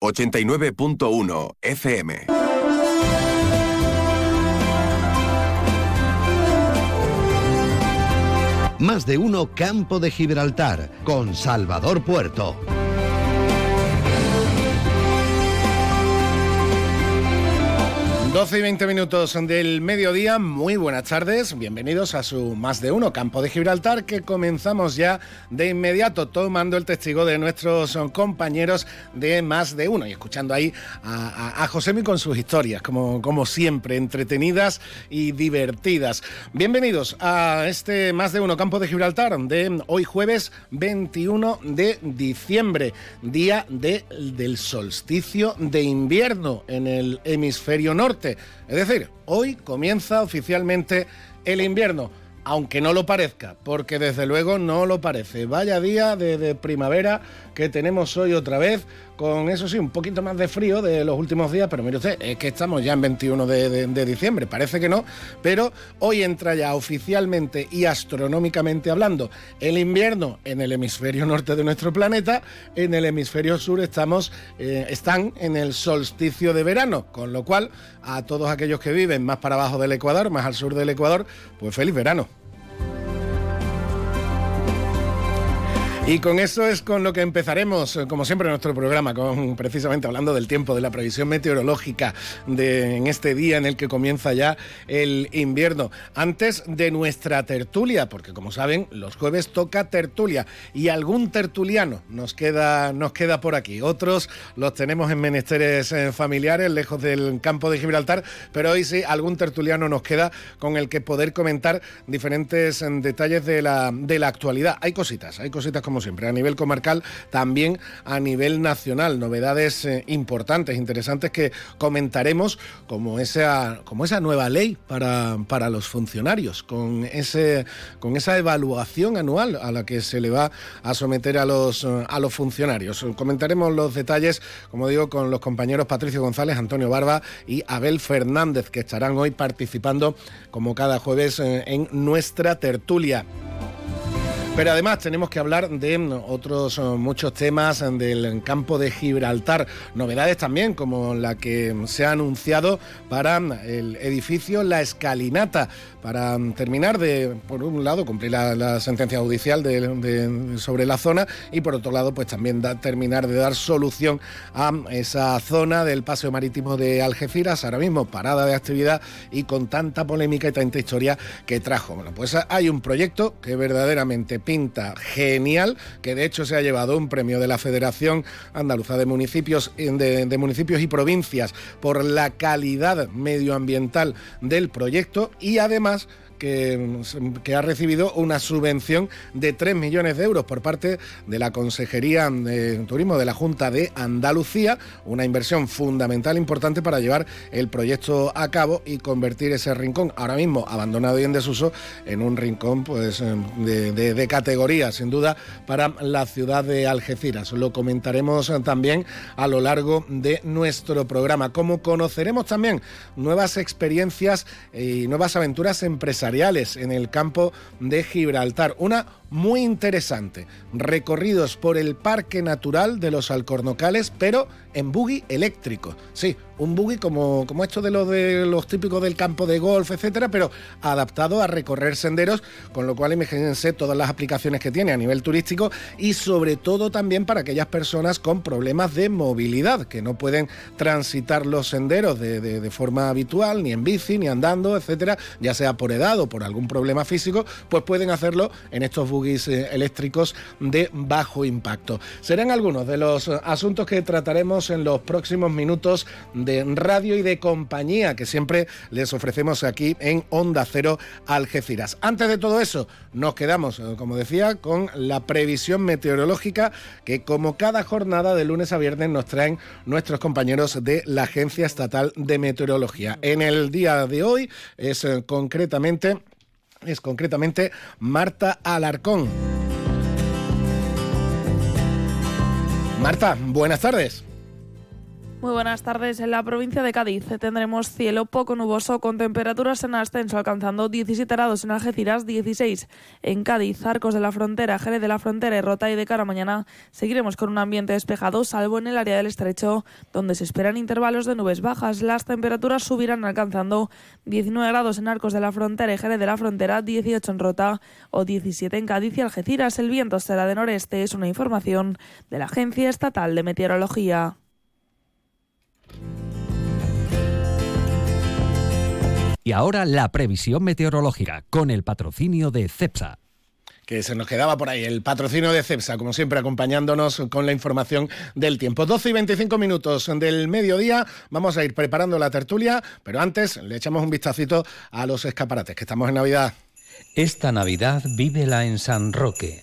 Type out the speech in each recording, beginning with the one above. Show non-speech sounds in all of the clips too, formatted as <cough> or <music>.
89.1 FM. Más de uno Campo de Gibraltar con Salvador Puerto. 12 y 20 minutos del mediodía, muy buenas tardes, bienvenidos a su Más de Uno Campo de Gibraltar que comenzamos ya de inmediato tomando el testigo de nuestros compañeros de Más de Uno y escuchando ahí a, a, Josemi con sus historias, como, como siempre, entretenidas y divertidas. Bienvenidos a este Más de Uno Campo de Gibraltar de hoy jueves 21 de diciembre, día de, del solsticio de invierno en el hemisferio norte. Es decir, hoy comienza oficialmente el invierno, aunque no lo parezca, porque desde luego no lo parece. Vaya día de, primavera que tenemos hoy otra vez con eso sí, un poquito más de frío de los últimos días, pero mire usted, es que estamos ya en 21 de, diciembre, parece que no, pero hoy entra ya oficialmente y astronómicamente hablando el invierno en el hemisferio norte de nuestro planeta, en el hemisferio sur estamos, eh, están en el solsticio de verano, con lo cual a todos aquellos que viven más para abajo del Ecuador, más al sur del Ecuador, pues feliz verano. Y con eso es con lo que empezaremos, eh, como siempre, nuestro programa, con precisamente hablando del tiempo, de la previsión meteorológica de, en este día en el que comienza ya el invierno. Antes de nuestra tertulia, porque como saben, los jueves toca tertulia y algún tertuliano nos queda, nos queda por aquí. Otros los tenemos en menesteres eh, familiares, lejos del campo de Gibraltar, pero hoy sí, algún tertuliano nos queda con el que poder comentar diferentes eh, detalles de la, de la actualidad. Hay cositas, hay cositas como siempre, a nivel comarcal, también a nivel nacional. Novedades eh, importantes, interesantes que comentaremos, como esa, como esa nueva ley para, para los funcionarios, con, ese, con esa evaluación anual a la que se le va a someter a los, a los funcionarios. Comentaremos los detalles, como digo, con los compañeros Patricio González, Antonio Barba y Abel Fernández, que estarán hoy participando, como cada jueves, eh, en nuestra tertulia. Pero además tenemos que hablar de otros eh, muchos temas del campo de Gibraltar, novedades también como la que se ha anunciado para el edificio La Escalinata, para terminar de, por un lado, cumplir la, sentencia judicial sobre la zona y por otro lado, pues también terminar de dar solución a esa zona del paseo marítimo de Algeciras, ahora mismo parada de actividad y con tanta polémica y tanta historia que trajo. Bueno, pues hay un proyecto que verdaderamente pinta genial, que de hecho se ha llevado un premio de la Federación Andaluza de Municipios, de, Municipios y Provincias por la calidad medioambiental del proyecto y además que, ha recibido una subvención de 3 millones de euros por parte de la Consejería de Turismo de la Junta de Andalucía, una inversión fundamental importante para llevar el proyecto a cabo y convertir ese rincón, ahora mismo abandonado y en desuso, en un rincón pues, de, de categoría, sin duda, para la ciudad de Algeciras. Lo comentaremos también a lo largo de nuestro programa. Como conoceremos también nuevas experiencias y nuevas aventuras empresariales en el campo de Gibraltar. Una muy interesante. Recorridos por el Parque Natural de los Alcornocales, pero en buggy eléctrico. Sí, un buggy como, como esto de los de los típicos del campo de golf, etcétera, pero adaptado a recorrer senderos, con lo cual imagínense todas las aplicaciones que tiene a nivel turístico y sobre todo también para aquellas personas con problemas de movilidad, que no pueden transitar los senderos de, de forma habitual, ni en bici, ni andando, etcétera, ya sea por edad o por algún problema físico, pues pueden hacerlo en estos buggies eh, eléctricos de bajo impacto. Serán algunos de los asuntos que trataremos en los próximos minutos de radio y de compañía que siempre les ofrecemos aquí en Onda Cero Algeciras. Antes de todo eso, nos quedamos, eh, como decía, con la previsión meteorológica que como cada jornada de lunes a viernes nos traen nuestros compañeros de la Agencia Estatal de Meteorología. En el día de hoy es eh, concretamente es concretamente Marta Alarcón. Marta, buenas tardes. Muy buenas tardes. En la provincia de Cádiz tendremos cielo poco nuboso con temperaturas en ascenso alcanzando 17 grados en Algeciras, 16 en Cádiz, Arcos de la Frontera, Jerez de la Frontera y Rota y de cara a mañana seguiremos con un ambiente despejado salvo en el área del estrecho donde se esperan intervalos de nubes bajas. Las temperaturas subirán alcanzando 19 grados en Arcos de la Frontera y Jerez de la Frontera, 18 en Rota o 17 en Cádiz y Algeciras. El viento será de noreste, es una información de la Agencia Estatal de Meteorología. Y ahora la previsión meteorológica con el patrocinio de CEPSA que se nos quedaba por ahí, el patrocinio de CEPSA, como siempre, acompañándonos con la información del tiempo. 12 y 25 minutos del mediodía, vamos a ir preparando la tertulia, pero antes le echamos un vistacito a los escaparates, que estamos en Navidad. Esta Navidad vívela en San Roque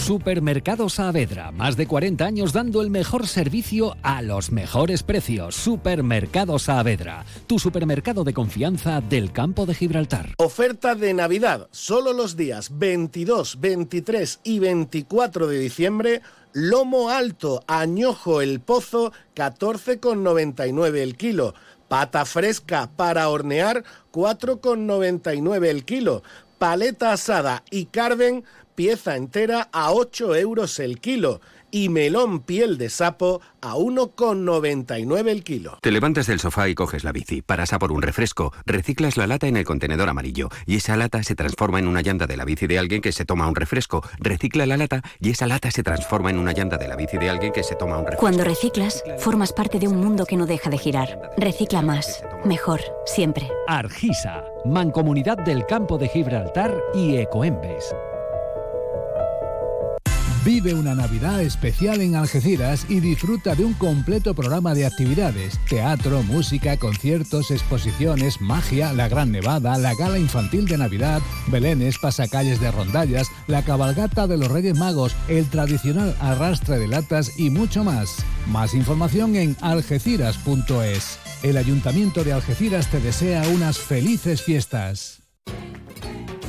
Supermercado Saavedra, más de 40 años dando el mejor servicio a los mejores precios. Supermercado Saavedra, tu supermercado de confianza del campo de Gibraltar. Oferta de Navidad, solo los días 22, 23 y 24 de diciembre. Lomo alto, añojo el pozo, 14,99 el kilo. Pata fresca para hornear, 4,99 el kilo. Paleta asada y carven, pieza entera a 8 euros el kilo y melón piel de sapo a 1,99 el kilo. Te levantas del sofá y coges la bici, paras a por un refresco, reciclas la lata en el contenedor amarillo y esa lata se transforma en una llanta de la bici de alguien que se toma un refresco, recicla la lata y esa lata se transforma en una llanta de la bici de alguien que se toma un refresco. Cuando reciclas, formas parte de un mundo que no deja de girar. Recicla más, mejor, siempre. Argisa, Mancomunidad del Campo de Gibraltar y Ecoembes. Vive una Navidad especial en Algeciras y disfruta de un completo programa de actividades, teatro, música, conciertos, exposiciones, magia, la Gran Nevada, la gala infantil de Navidad, belenes, pasacalles de rondallas, la cabalgata de los Reyes Magos, el tradicional arrastre de latas y mucho más. Más información en algeciras.es. El Ayuntamiento de Algeciras te desea unas felices fiestas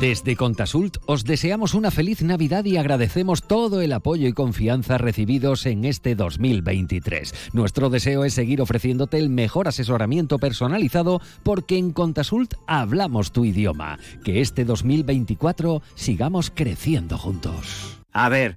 Desde Contasult os deseamos una feliz Navidad y agradecemos todo el apoyo y confianza recibidos en este 2023. Nuestro deseo es seguir ofreciéndote el mejor asesoramiento personalizado porque en Contasult hablamos tu idioma. Que este 2024 sigamos creciendo juntos. A ver.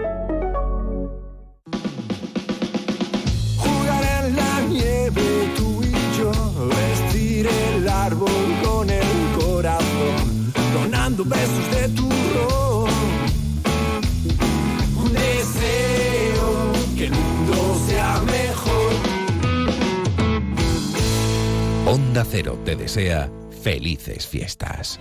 Besos de turrón. Un deseo que el mundo sea mejor. Onda Cero te desea felices fiestas.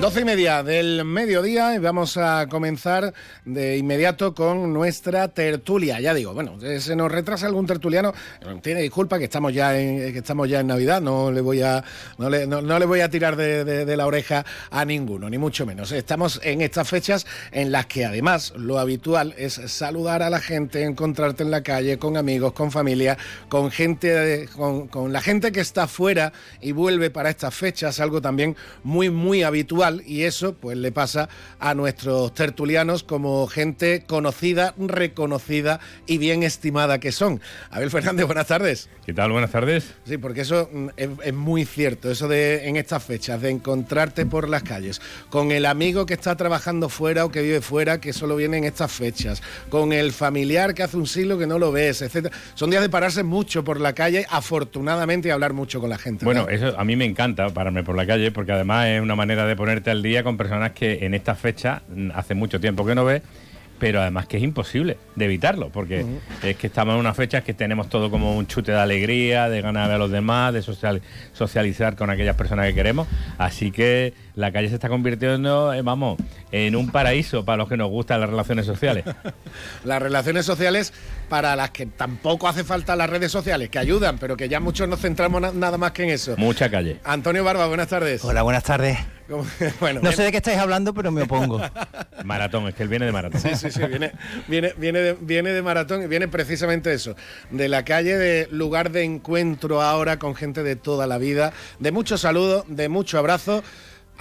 Doce y media del mediodía y vamos a comenzar de inmediato con nuestra tertulia. Ya digo, bueno, eh, se nos retrasa algún tertuliano. eh, Tiene disculpa que estamos ya en, que estamos ya en Navidad. No le voy a no le, no- le voy a tirar de, la oreja a ninguno, ni mucho menos. Estamos en estas fechas en las que además lo habitual es saludar a la gente, encontrarte en la calle con amigos, con familia, con gente, con la gente que está fuera y vuelve para estas fechas, algo también muy, muy habitual y eso pues le pasa a nuestros tertulianos como gente conocida, reconocida y bien estimada que son. Abel Fernández, buenas tardes. ¿Qué tal? Buenas tardes. Sí, porque eso mm, es, es muy cierto, eso de en estas fechas, de encontrarte por las calles, con el amigo que está trabajando fuera o que vive fuera, que solo viene en estas fechas, con el familiar que hace un siglo que no lo ves, etcétera. Son días de pararse mucho por la calle, afortunadamente, y hablar mucho con la gente. Bueno, ¿no? eso a mí me encanta pararme por la calle porque además es una manera de ponerte al día con personas que en esta fecha mm, hace mucho tiempo que no ves, pero además que es imposible de evitarlo porque es que estamos en unas fechas que tenemos todo como un chute de alegría, de ganar de ver a los demás, de social- socializar con aquellas personas que queremos. Así que la calle se está convirtiendo, eh, vamos, en un paraíso para los que nos gustan las relaciones sociales. <laughs> Las relaciones sociales para las que tampoco hace falta las redes sociales, que ayudan, pero que ya muchos nos centramos na- nada más que en eso. Mucha calle. Antonio Barba, buenas tardes. Hola, buenas tardes. ¿Cómo- <laughs> Bueno, No sé de qué estáis hablando, pero me opongo. <laughs> Maratón, es que él viene de maratón. Sí, sí, sí, viene, viene, viene, de, viene de maratón y viene precisamente eso, de la calle, de lugar de encuentro ahora con gente de toda la vida, de mucho saludo, de mucho abrazo.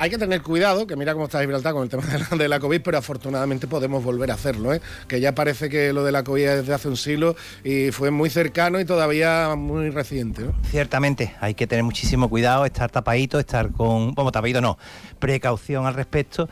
Hay que tener cuidado, que mira cómo está Gibraltar con el tema <laughs> de la, COVID, pero afortunadamente podemos volver a hacerlo, ¿eh? que ya parece que lo de la COVID es de hace un siglo y fue muy cercano y todavía muy reciente. Ciertamente, hay que tener muchísimo cuidado, estar tapadito, estar con. Bueno, tapadito no, precaución al respecto.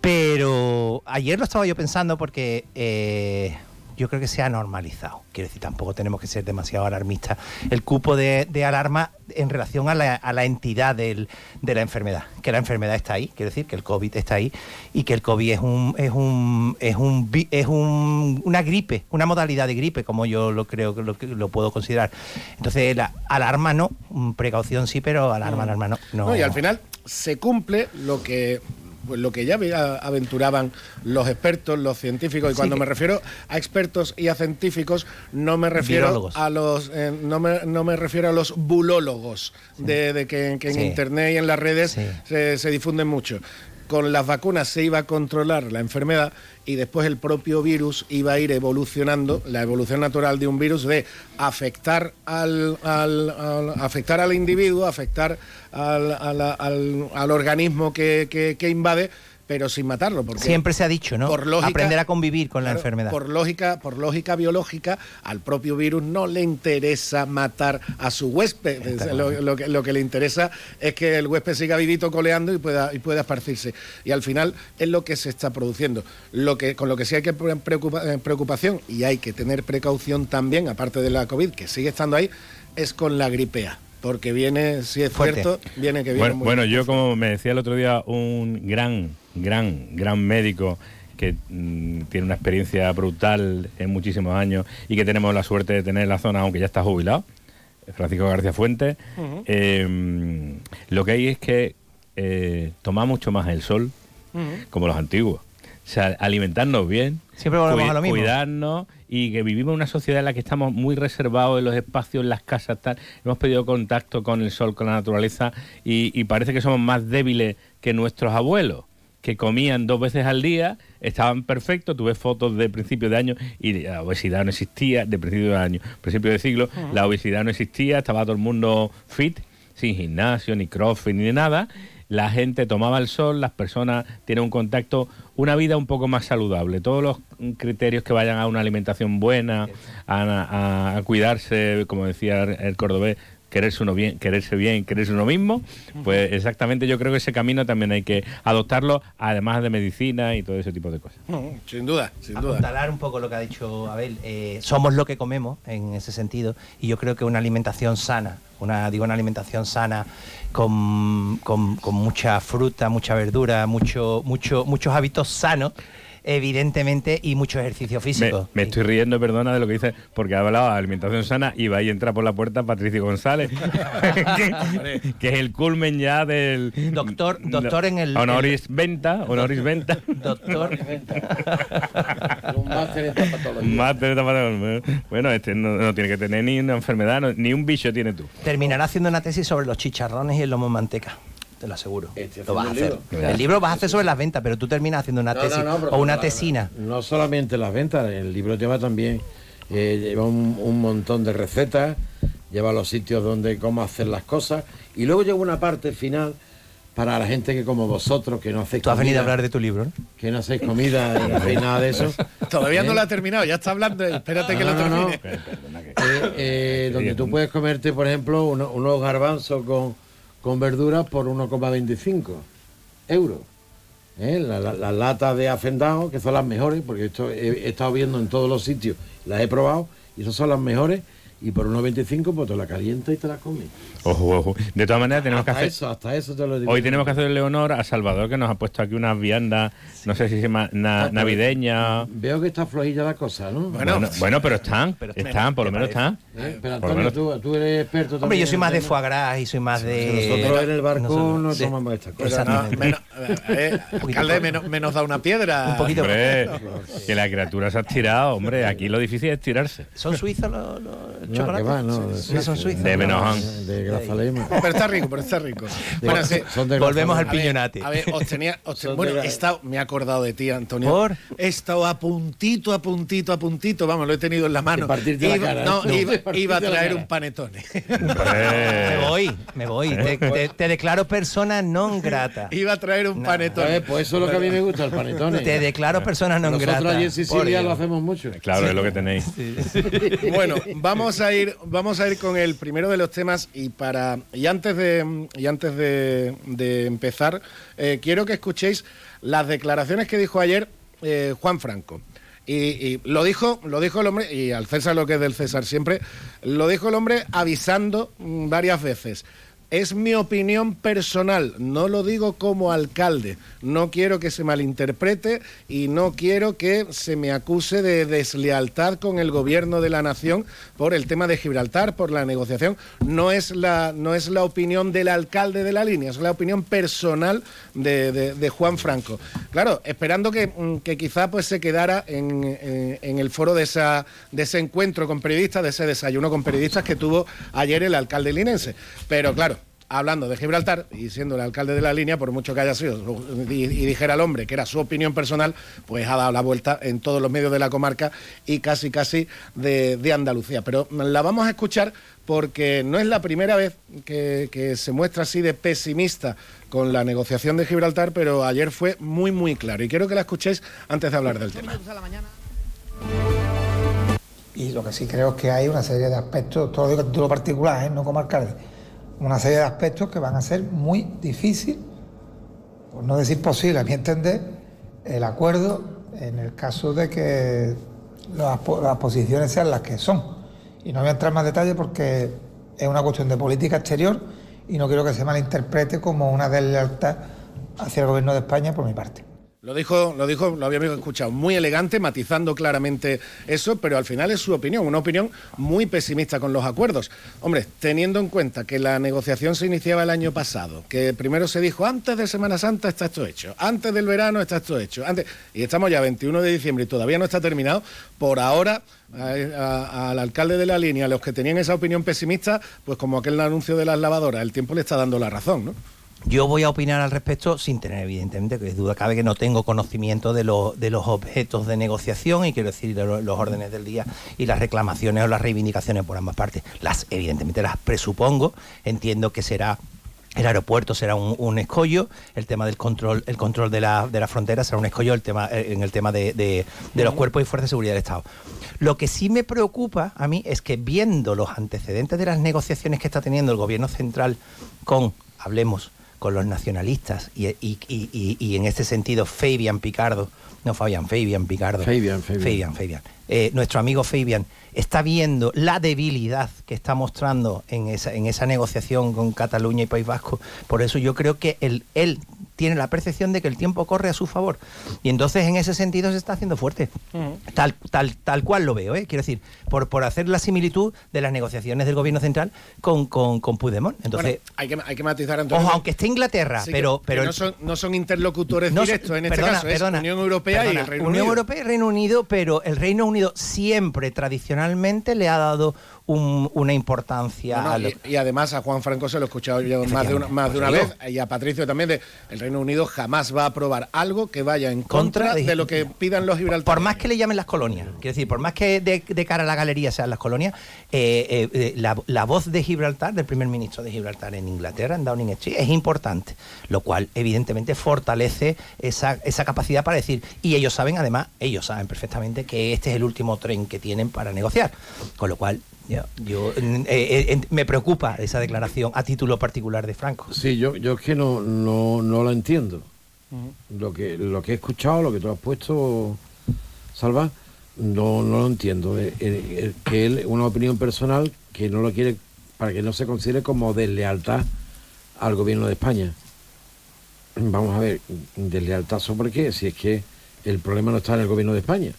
Pero ayer lo estaba yo pensando porque eh, yo creo que se ha normalizado. Quiero decir, tampoco tenemos que ser demasiado alarmistas. El cupo de, de alarma en relación a la, a la entidad del- de la enfermedad. Que la enfermedad está ahí, quiero decir, que el COVID está ahí y que el COVID es un es un es un es un- una gripe, una modalidad de gripe, como yo lo creo que lo, lo puedo considerar. Entonces, la alarma no, mm, precaución sí, pero alarma, alarma no. no. No, y al final se cumple lo que pues lo que ya aventuraban los expertos, los científicos, y cuando me refiero a expertos y a científicos, no me refiero Virólogos. a los eh, no, me, no me refiero a los bulólogos de, de que, que en Sí. internet y en las redes se, se difunden mucho. Con las vacunas se iba a controlar la enfermedad y después el propio virus iba a ir evolucionando, la evolución natural de un virus de afectar al, afectar al individuo, afectar al, al- organismo que- que invade, pero sin matarlo. Porque Siempre se ha dicho, ¿no? por lógica- Aprender a convivir con la enfermedad. Por lógica, por lógica biológica, al propio virus no le interesa matar a su huésped. Lo, lo que, lo que le interesa es que el huésped siga vivito coleando y pueda, y pueda esparcirse. Y al final es lo que se está produciendo. Lo que, con lo que sí hay que pre- preocupa- eh, preocupación y hay que tener precaución también, aparte de la COVID, que sigue estando ahí, es con la gripea. Porque viene, si es Fuerte. cierto, viene que viene Bueno, muy bueno, yo como me decía el otro día un gran, gran, gran médico que mm, tiene una experiencia brutal en muchísimos años y que tenemos la suerte de tener en la zona, aunque ya está jubilado, Francisco García Fuentes, eh, lo que hay es que eh, toma mucho más el sol como los antiguos. O sea, alimentarnos bien, Siempre volvemos a lo mismo. cuidarnos y que vivimos en una sociedad en la que estamos muy reservados en los espacios, en las casas, tal. Hemos pedido contacto con el sol, con la naturaleza y, y parece que somos más débiles que nuestros abuelos que comían dos veces al día, estaban perfectos, tuve fotos de principio de año y la obesidad no existía, de principio de año, principio de siglo, la obesidad no existía, estaba todo el mundo fit, sin gimnasio, ni crossfit, ni nada. La gente tomaba el sol, las personas tienen un contacto, una vida un poco más saludable. Todos los criterios que vayan a una alimentación buena, a cuidarse, como decía el cordobés, quererse uno bien, quererse bien, quererse uno mismo, pues exactamente yo creo que ese camino también hay que adoptarlo, además de medicina y todo ese tipo de cosas. No, sin duda, sin duda. Apuntalar un poco lo que ha dicho Abel. eh, somos lo que comemos en ese sentido y yo creo que una alimentación sana, una digo una alimentación sana con, con- con mucha fruta, mucha verdura, mucho, mucho, muchos hábitos sanos. Evidentemente, y mucho ejercicio Me, físico. me estoy riendo, perdona, de lo que dice, porque ha hablado de alimentación sana y va y entra por la puerta Patricio González, <laughs> que, que es el culmen ya del... Doctor, doctor en el... Honoris venta, honoris venta. Doctor. <laughs> Un máster en tapatología. Un máster tapatología. Bueno, este no, no tiene que tener ni una enfermedad, no- ni un bicho tiene tú. Terminará haciendo una tesis sobre los chicharrones y el lomo en manteca. Te lo aseguro. lo vas a hacer. libro. El libro vas a hacer sobre las ventas, pero tú terminas haciendo una No, tesis no, no, o una no, tesina. No solamente las ventas, el libro lleva también eh, lleva un, un montón de recetas, lleva los sitios donde cómo hacer las cosas y luego lleva una parte final para la gente que como vosotros que no hacéis Tú has venido a hablar de tu libro, ¿no? que no hacéis comida y no <laughs> hacéis nada de eso. Todavía no ¿eh? lo ha terminado, ya está hablando. Espérate que No, lo no, no. termine. Eh, eh, donde tú puedes comerte, por ejemplo, uno- unos garbanzos con, con verduras por 1,25 euros. ¿Eh? La- la- Las latas de hacendado, que son las mejores, porque esto he, he estado viendo en todos los sitios, las he probado, y esas son las mejores, y por 1,25 pues te la calientas y te las comes. Ojo, ojo. De todas maneras, tenemos que Hasta hacer... eso, hasta eso te lo digo. Hoy tenemos que hacerle honor a Salvador, que nos ha puesto aquí unas viandas, no sé si se llama na- navideñas. Veo que está flojilla la cosa, ¿no? Bueno, bueno, pero están, están, por lo menos están. ¿Eh? Pero Antonio, menos- tú, tú eres experto Hombre, yo también soy más de foie gras y soy más de... Nosotros en el barco Nosotros- no de- tomamos estas cosas. Exactamente. Menos, eh, alcalde, menos, menos da una piedra. Un poquito. Hombre, que la criatura se ha tirado, hombre, aquí lo difícil es tirarse. ¿Son suizos los, los No, que va, no, de no Suiza, son suizos. De no. Benoján. De Grazalema. Pero está rico, pero está rico. Bueno, sí. Son de Volvemos al A ver, piñonate. A ver, os tenía. os te- Son bueno, de- he estado- me he acordado de ti, Antonio. ¿Por? He estado a puntito, a puntito, a puntito. Vamos, lo he tenido en la mano. De partirte la iba, cara, no, ¿no? <laughs> iba, De iba a traer un panetone. Me voy, me voy. Te, te- te declaro persona non grata. iba a traer un panetone. Eh, pues eso es lo que a mí me gusta, el panetone. Te declaro persona non Nosotros grata. allí en Sicilia lo hacemos mucho. Claro, es lo que tenéis. <laughs> Bueno, vamos a ir, vamos a ir con el primero de los temas y para y antes de y antes de, de empezar eh, quiero que escuchéis las declaraciones que dijo ayer eh, Juan Franco. Y, y lo dijo, lo dijo el hombre, y al César lo que es del César siempre, lo dijo el hombre avisando mm, varias veces. Es mi opinión personal, no lo digo como alcalde. No quiero que se malinterprete y no quiero que se me acuse de deslealtad con el gobierno de la nación por el tema de Gibraltar, por la negociación. No es la, no es la opinión del alcalde de la línea, es la opinión personal de, Juan Franco. Claro, esperando que, mm, que quizá pues se quedara en, en- en el foro de, esa, de ese encuentro con periodistas, de ese desayuno con periodistas que tuvo ayer el alcalde linense. Pero claro, hablando de Gibraltar y siendo el alcalde de la línea, por mucho que haya sido y, y dijera el hombre que era su opinión personal, pues ha dado la vuelta en todos los medios de la comarca y casi casi de, de Andalucía. Pero la vamos a escuchar porque no es la primera vez que, que se muestra así de pesimista con la negociación de Gibraltar, pero ayer fue muy muy claro y quiero que la escuchéis antes de hablar del tema. Y lo que sí creo es que hay una serie de aspectos, todo lo digo a título particular, ¿eh? no como alcalde, una serie de aspectos que van a ser muy difícil, por no decir posible, a mi entender, el acuerdo en el caso de que las, po- las posiciones sean las que son. Y no voy a entrar en más detalle porque es una cuestión de política exterior y no quiero que se malinterprete como una deslealtad hacia el gobierno de España por mi parte. Lo dijo, lo dijo, lo habíamos escuchado, muy elegante, matizando claramente eso, pero al final es su opinión, una opinión muy pesimista con los acuerdos. Hombre, teniendo en cuenta que la negociación se iniciaba el año pasado, que primero se dijo antes de Semana Santa está esto hecho, antes del verano está esto hecho, antes, y estamos ya 21 de diciembre y todavía no está terminado, por ahora al alcalde de la línea, a los que tenían esa opinión pesimista, pues como aquel anuncio de las lavadoras, el tiempo le está dando la razón, ¿no? Yo voy a opinar al respecto sin tener, evidentemente, que duda cabe que no tengo conocimiento de, los de los objetos de negociación y quiero decir de lo- los órdenes del día y las reclamaciones o las reivindicaciones por ambas partes. Las, evidentemente, las presupongo. Entiendo que será el aeropuerto será un, un escollo, el tema del control, el control de la, de la frontera será un escollo el tema, eh, en el tema de, de- de los cuerpos y fuerzas de seguridad del Estado. Lo que sí me preocupa a mí es que viendo los antecedentes de las negociaciones que está teniendo el gobierno central con, hablemos, con los nacionalistas y, y- y- y- en este sentido Fabian Picardo, no Fabian, Fabian Picardo. Fabian, Fabian. Fabian, Fabian. Eh, nuestro amigo Fabian está viendo la debilidad que está mostrando en esa, en esa negociación con Cataluña y País Vasco. Por eso yo creo que el, él tiene la percepción de que el tiempo corre a su favor. Y entonces en ese sentido se está haciendo fuerte. Tal, tal, tal cual lo veo, ¿eh? quiero decir, por, por hacer la similitud de las negociaciones del gobierno central con, con, con Puigdemont. Entonces, Bueno, hay, que, hay que matizar, Antonio. ojo, aunque esté Inglaterra, Sí, que- pero... que pero no, son, no son interlocutores no son- directos en este perdona, caso, es perdona, Unión Europea y el Reino Unión Unido. Europea y Reino Unido, pero el Reino Unido siempre tradicionalmente le ha dado un- una importancia No, no, a lo- y, y además a Juan Franco se lo he escuchado yo más de una, más de una vez y a Patricio también de el Reino Unido jamás va a aprobar algo que vaya en contra, Contra de, de- lo que pidan los gibraltares. Por más que le llamen las colonias, quiero decir, por más que de, de cara a la galería sean las colonias, eh, eh, eh, la, la voz de Gibraltar, del primer ministro de Gibraltar en Inglaterra, en Downing Street, es importante, lo cual evidentemente fortalece esa, esa capacidad para decir, y ellos saben, además, ellos saben perfectamente que este es el último tren que tienen para negociar, con lo cual yo, yo, eh, eh, me preocupa esa declaración a título particular de Franco. Sí, yo, yo es que no, no, no la entiendo. Lo que, lo que he escuchado, lo que tú has puesto, Salva, no, no lo entiendo. Eh, eh, que él, una opinión personal que no lo quiere, para que no se considere como deslealtad al gobierno de España. Vamos a ver, ¿deslealtad sobre qué? Si es que el problema no está en el gobierno de España.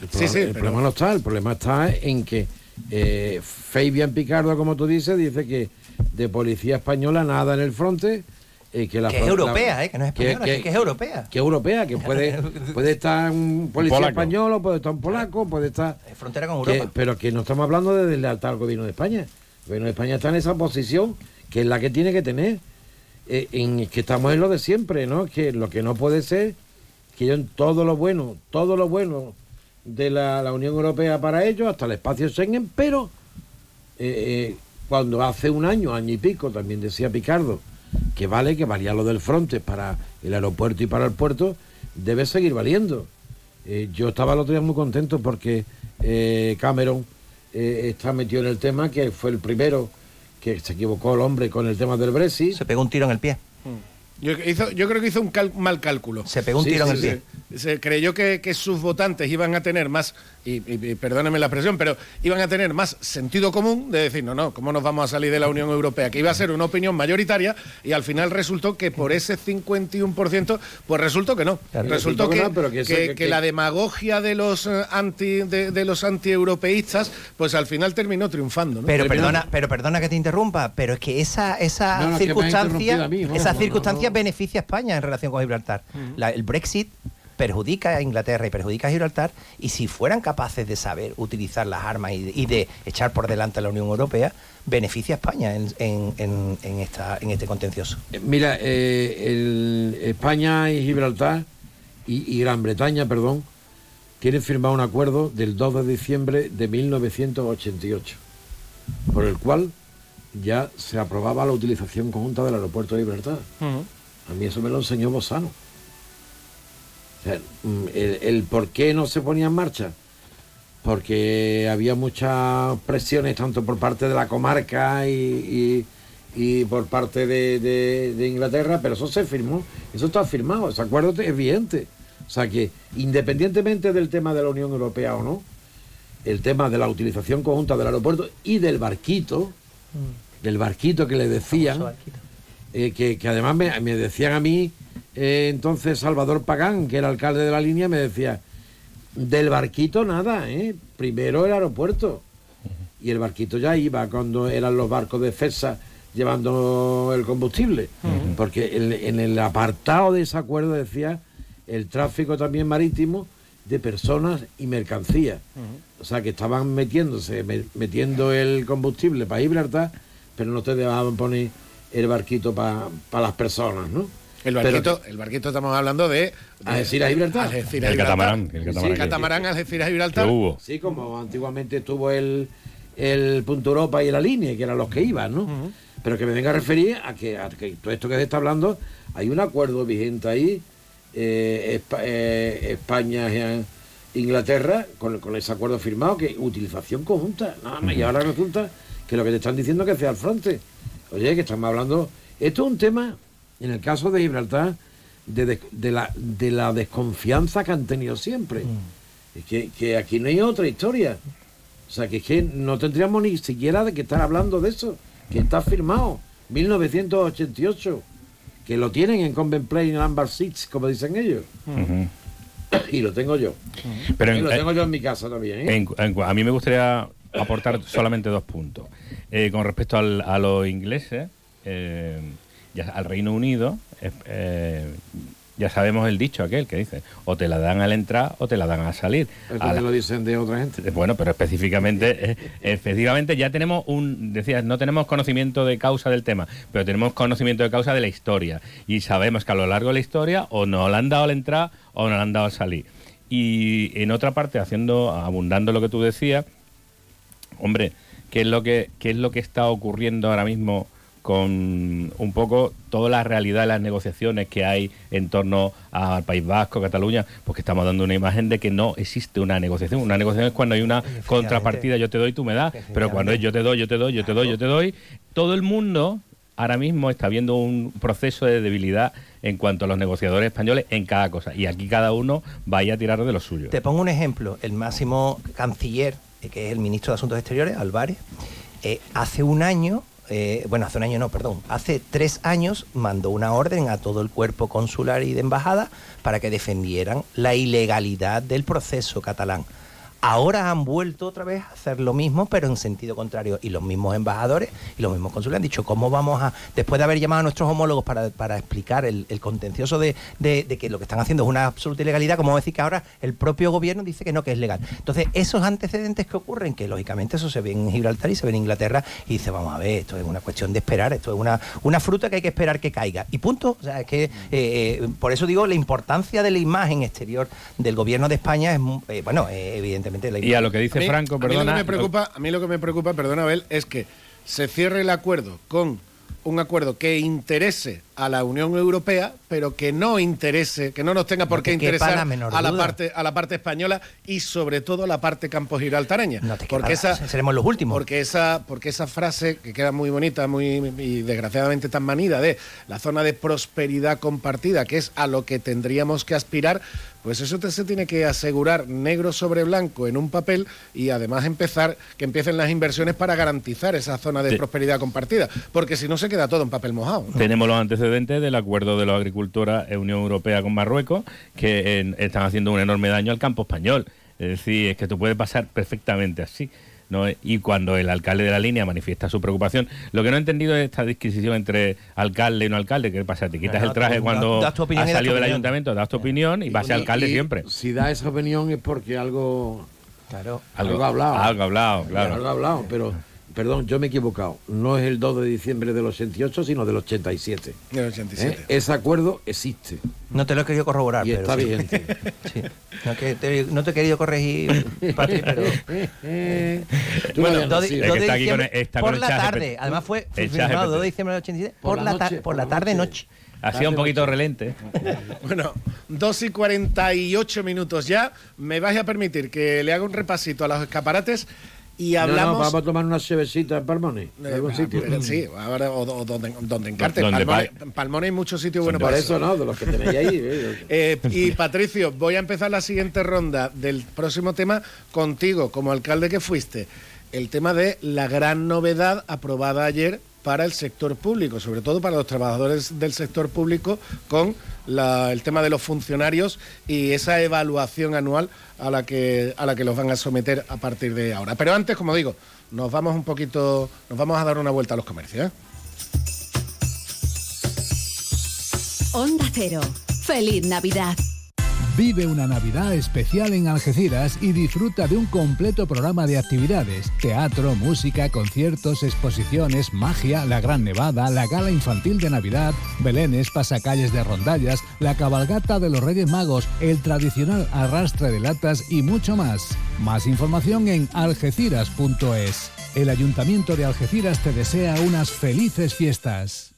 El, Sí, problema, sí, el pero- problema no está, el problema está en que eh, Fabián Picardo, como tú dices, dice que de policía española nada en el fronte. eh, que la Que es europea, la- eh, que no es española, que- que es europea. Que es europea, que puede, <laughs> puede estar un policía polaco. español, o puede estar un polaco, puede estar. frontera con que- Europa. pero que no estamos hablando de deslealtad al gobierno de España. El gobierno de España está en esa posición que es la que tiene que tener. eh, en que estamos en lo de siempre, ¿no? Que lo que no puede ser que yo en todo lo bueno, todo lo bueno de la, la Unión Europea para ellos, hasta el espacio Schengen, pero eh, eh, cuando hace un año, año y pico, también decía Picardo, que vale, que valía lo del fronte para el aeropuerto y para el puerto, debe seguir valiendo. Eh, yo estaba el otro día muy contento porque eh, Cameron eh, está metido en el tema, que fue el primero que se equivocó el hombre con el tema del Brexit. Se pegó un tiro en el pie. Yo, hizo- yo creo que hizo un cal- mal cálculo. Se pegó un tiro en el pie. Se, se creyó que, que sus votantes iban a tener más, y, y- perdónenme la expresión, pero iban a tener más sentido común de decir, no, no, ¿cómo nos vamos a salir de la Unión Europea? Que iba a ser una opinión mayoritaria y al final resultó que por ese 51%, pues resultó que no. Claro. Resultó que que, no, pero que que- que- que que- la demagogia de los eh, anti de, de los antieuropeístas, pues al final terminó triunfando. ¿no? Pero Terminó- perdona, pero perdona que te interrumpa, pero es que esa, esa No, no, es que me ha circunstancia, mí, esa no, circunstancia beneficia a España en relación con Gibraltar. La- el Brexit perjudica a Inglaterra y perjudica a Gibraltar y si fueran capaces de saber utilizar las armas y de, y de echar por delante a la Unión Europea, beneficia a España en, en- en- en esta, en este contencioso. Eh, Mira, eh, el- España y Gibraltar y, y Gran Bretaña, perdón, tienen firmado un acuerdo del 2 de diciembre de 1988, por el cual ya se aprobaba la utilización conjunta del aeropuerto de Gibraltar. A mí eso me lo enseñó Bosano. Mm, el, el por qué no se ponía en marcha, porque había muchas presiones tanto por parte de la comarca y, y- y por parte de, de- de Inglaterra, pero eso se firmó, eso está firmado, ese acuerdo es vigente. O sea que independientemente del tema de la Unión Europea o no, el tema de la utilización conjunta del aeropuerto y del barquito, del barquito que le decían, eh, que, que además me, me decían a mí, eh, entonces Salvador Pagán, que era alcalde de la línea, me decía, del barquito nada, ¿eh? primero el aeropuerto. Y el barquito ya iba cuando eran los barcos de FESA llevando el combustible. Porque en, en el apartado de ese acuerdo decía el tráfico también marítimo de personas y mercancías. O sea, que estaban metiéndose, me- metiendo el combustible para Gibraltar, pero no te dejaban poner el barquito para las personas, ¿no? El Pero barquito, el barquito estamos hablando de... de Algeciras, Gibraltar. Algeciras, El catamarán, el catamarán Sí, catamarán, Algeciras, Gibraltar. Sí, como antiguamente estuvo el, el Punto Europa y la línea, que eran los que iban, ¿no? Pero que me venga a referir a que, a que todo esto que se está hablando, hay un acuerdo vigente ahí, eh, Espa- eh, España e Inglaterra, con, con ese acuerdo firmado, que utilización conjunta, nada más. Y ahora resulta que lo que te están diciendo es que sea al frente. Oye, que estamos hablando. Esto es un tema, en el caso de Gibraltar, de, de- de la, de la desconfianza que han tenido siempre. Es que, que aquí no hay otra historia. O sea, que es que no tendríamos ni siquiera de que estar hablando de eso, que está firmado, 1988, que lo tienen en Convent Play Number 6, como dicen ellos. <coughs> Y lo tengo yo. Pero y en- lo tengo yo en mi casa también. ¿eh? En- en- a mí me gustaría aportar solamente dos puntos. Eh, con respecto al- a los ingleses, eh, ya, al Reino Unido, eh, eh, ya sabemos el dicho aquel que dice, o te la dan al entrar o te la dan al salir. A la- lo dicen de otra gente. bueno, pero específicamente, eh, específicamente ya tenemos un, decías, no tenemos conocimiento de causa del tema, pero tenemos conocimiento de causa de la historia. Y sabemos que a lo largo de la historia o nos la han dado al entrar o nos la han dado al salir. Y en otra parte, haciendo, abundando lo que tú decías, hombre, ¿qué es lo que, qué es lo que está ocurriendo ahora mismo con un poco toda la realidad de las negociaciones que hay en torno al País Vasco, Cataluña, pues que estamos dando una imagen de que no existe una negociación. Una negociación es cuando hay una contrapartida, yo te doy, tú me das, pero cuando es yo te doy, yo te doy, yo te doy, yo te doy, todo el mundo ahora mismo está viendo un proceso de debilidad en cuanto a los negociadores españoles en cada cosa. Y aquí cada uno vaya a tirar de lo suyo. Te pongo un ejemplo. El máximo canciller, eh, que es el ministro de Asuntos Exteriores, Álvarez, eh, hace un año, eh, bueno, hace un año no, perdón, hace tres años mandó una orden a todo el cuerpo consular y de embajada para que defendieran la ilegalidad del proceso catalán. Ahora han vuelto otra vez a hacer lo mismo, pero en sentido contrario. Y los mismos embajadores y los mismos cónsules han dicho, ¿cómo vamos a, después de haber llamado a nuestros homólogos para, para explicar el, el contencioso de, de- que lo que están haciendo es una absoluta ilegalidad, como decir que ahora el propio gobierno dice que no, que es legal? Entonces, esos antecedentes que ocurren, que lógicamente eso se ve en Gibraltar y se ve en Inglaterra, y dice, vamos a ver, esto es una cuestión de esperar, esto es una, una fruta que hay que esperar que caiga. Y punto. O sea, es que, eh, eh, por eso digo, la importancia de la imagen exterior del gobierno de España es, eh, bueno, eh, evidentemente la Y a lo que dice A mí- Franco, a mí lo perdona. que me preocupa, a mí lo que me preocupa, perdona Abel, es que se cierre el acuerdo con un acuerdo que interese a la Unión Europea, pero que no interese, que no nos tenga por No qué te interesar la menor a la duda. parte a la parte española y sobre todo a la parte campo giraltareña. porque esa seremos los últimos. Porque esa porque esa frase que queda muy bonita, muy y desgraciadamente tan manida de la zona de prosperidad compartida, que es a lo que tendríamos que aspirar, pues eso te- se tiene que asegurar negro sobre blanco en un papel y además empezar que empiecen las inversiones para garantizar esa zona de Sí. prosperidad compartida, porque si no se queda todo en papel mojado. ¿no? Tenemos los antecedentes del acuerdo de la agricultura Unión Europea con Marruecos, que eh, están haciendo un enorme daño al campo español. Es decir, es que esto puede pasar perfectamente así. ¿No? Y cuando el alcalde de la línea manifiesta su preocupación, lo que no he entendido es esta disquisición entre alcalde y no alcalde. ¿Qué pasa? Te quitas el traje cuando has salido del ayuntamiento, das tu opinión y vas a ser alcalde Y siempre. Si da esa opinión es porque algo. Claro. Algo, ha hablado. Algo ha hablado, claro. Algo ha hablado, pero. Perdón, yo me he equivocado. No es el 2 de diciembre del 88, sino del 87. Del 87. ¿Eh? Ese acuerdo existe. No te lo he querido corroborar, Y pero está sí. vigente. <laughs> Sí. No, que te, no te he querido corregir, Patri, pero... <laughs> Bueno, habías 2 nacido. de, Es que 2 de está aquí con diciembre, por con el la tarde. Además fue El chat firmado 2 de diciembre del 87 Por por, la noche, por por la tarde noche. noche. Ha sido un poquito relente. <laughs> Bueno, 2 y 48 minutos ya. Me vais a permitir que le haga un repasito a los escaparates y No, vamos a tomar una chevesita en Palmones. en Eh, algún ah, sitio. pero Sí, ahora, o, o donde, donde encarte. Donde Palmone, Palmone hay muchos sitios buenos Por para eso no, de los que tenéis ahí. ¿eh? Eh, y Patricio, voy a empezar la siguiente ronda del próximo tema contigo, como alcalde que fuiste. El tema de la gran novedad aprobada ayer para el sector público, sobre todo para los trabajadores del sector público, con el tema de los funcionarios y esa evaluación anual a la que a la que los van a someter a partir de ahora. Pero antes, como digo, nos vamos un poquito, nos vamos a dar una vuelta a los comercios. ¿eh? Onda Cero. Feliz Navidad. Vive una Navidad especial en Algeciras y disfruta de un completo programa de actividades. Teatro, música, conciertos, exposiciones, magia, la Gran Nevada, la gala infantil de Navidad, belenes, pasacalles de rondallas, la cabalgata de los Reyes Magos, el tradicional arrastre de latas y mucho más. Más información en algeciras.es. El Ayuntamiento de Algeciras te desea unas felices fiestas.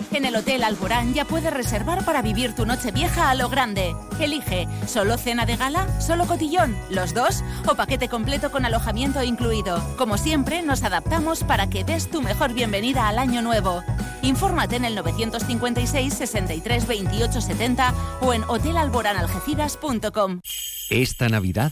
En el Hotel Alborán ya puedes reservar para vivir tu noche vieja a lo grande. Elige, ¿solo cena de gala? ¿Solo cotillón? ¿Los dos? ¿O paquete completo con alojamiento incluido? Como siempre, nos adaptamos para que des tu mejor bienvenida al año nuevo. Infórmate en el 956 63 28 70 o en hotelalboranalgeciras.com. Esta Navidad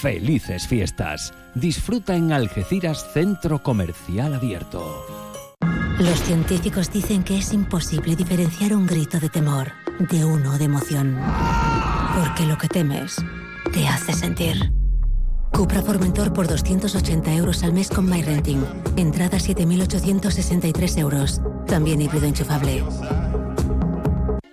Felices fiestas. Disfruta en Algeciras Centro Comercial Abierto. Los científicos dicen que es imposible diferenciar un grito de temor de uno de emoción. Porque lo que temes te hace sentir. Cupra Formentor por 280 euros al mes con MyRenting. Entrada 7.863 euros. También híbrido enchufable.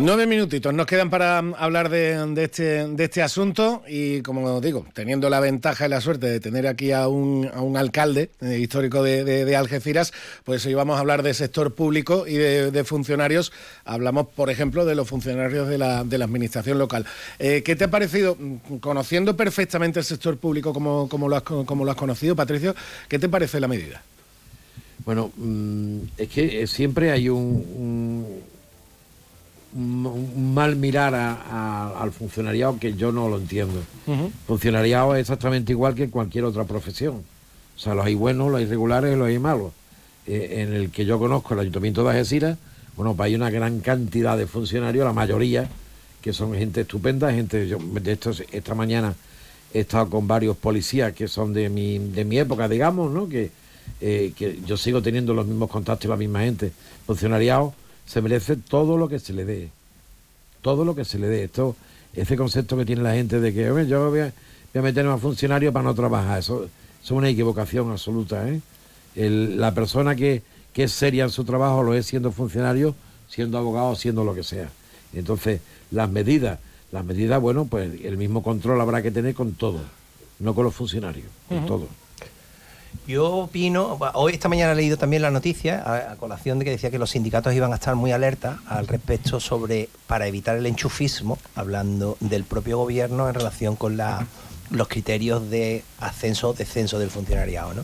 Nueve minutitos nos quedan para hablar de, este, de este asunto y, como digo, teniendo la ventaja y la suerte de tener aquí a un, a un alcalde eh, histórico de, de- Algeciras, pues hoy vamos a hablar de sector público y de, funcionarios. Hablamos, por ejemplo, de los funcionarios de la, la administración local. Eh, ¿Qué te ha parecido, conociendo perfectamente el sector público como, como, lo has, co- como lo has conocido, Patricio, qué te parece la medida? Bueno, mm, es que eh, siempre hay un- un- mal mirar a- a- al funcionariado que yo no lo entiendo. Funcionariado es exactamente igual que en cualquier otra profesión. O sea, los hay buenos, los hay regulares y los hay malos. Eh, en el que yo conozco, el Ayuntamiento de Algeciras, bueno, pues hay una gran cantidad de funcionarios, la mayoría, que son gente estupenda, gente, yo, de estos, esta mañana he estado con varios policías que son de mi, de mi época, digamos, ¿no? Que, eh, que yo sigo teniendo los mismos contactos y la misma gente. Funcionariado se merece todo lo que se le dé. Todo lo que se le dé. Esto, ese concepto que tiene la gente de que "Hombre, yo voy a, voy a meterme a funcionario para no trabajar. Eso, eso es una equivocación absoluta. ¿eh? El- la persona que, que es seria en su trabajo lo es siendo funcionario, siendo abogado, siendo lo que sea. Entonces, las medidas, las medidas, bueno, pues el mismo control habrá que tener con todo, no con los funcionarios, con todo. Yo opino, hoy esta mañana he leído también la noticia a, colación de que decía que los sindicatos iban a estar muy alerta al respecto sobre para evitar el enchufismo, hablando del propio gobierno en relación con la, los criterios de ascenso o descenso del funcionariado, ¿no?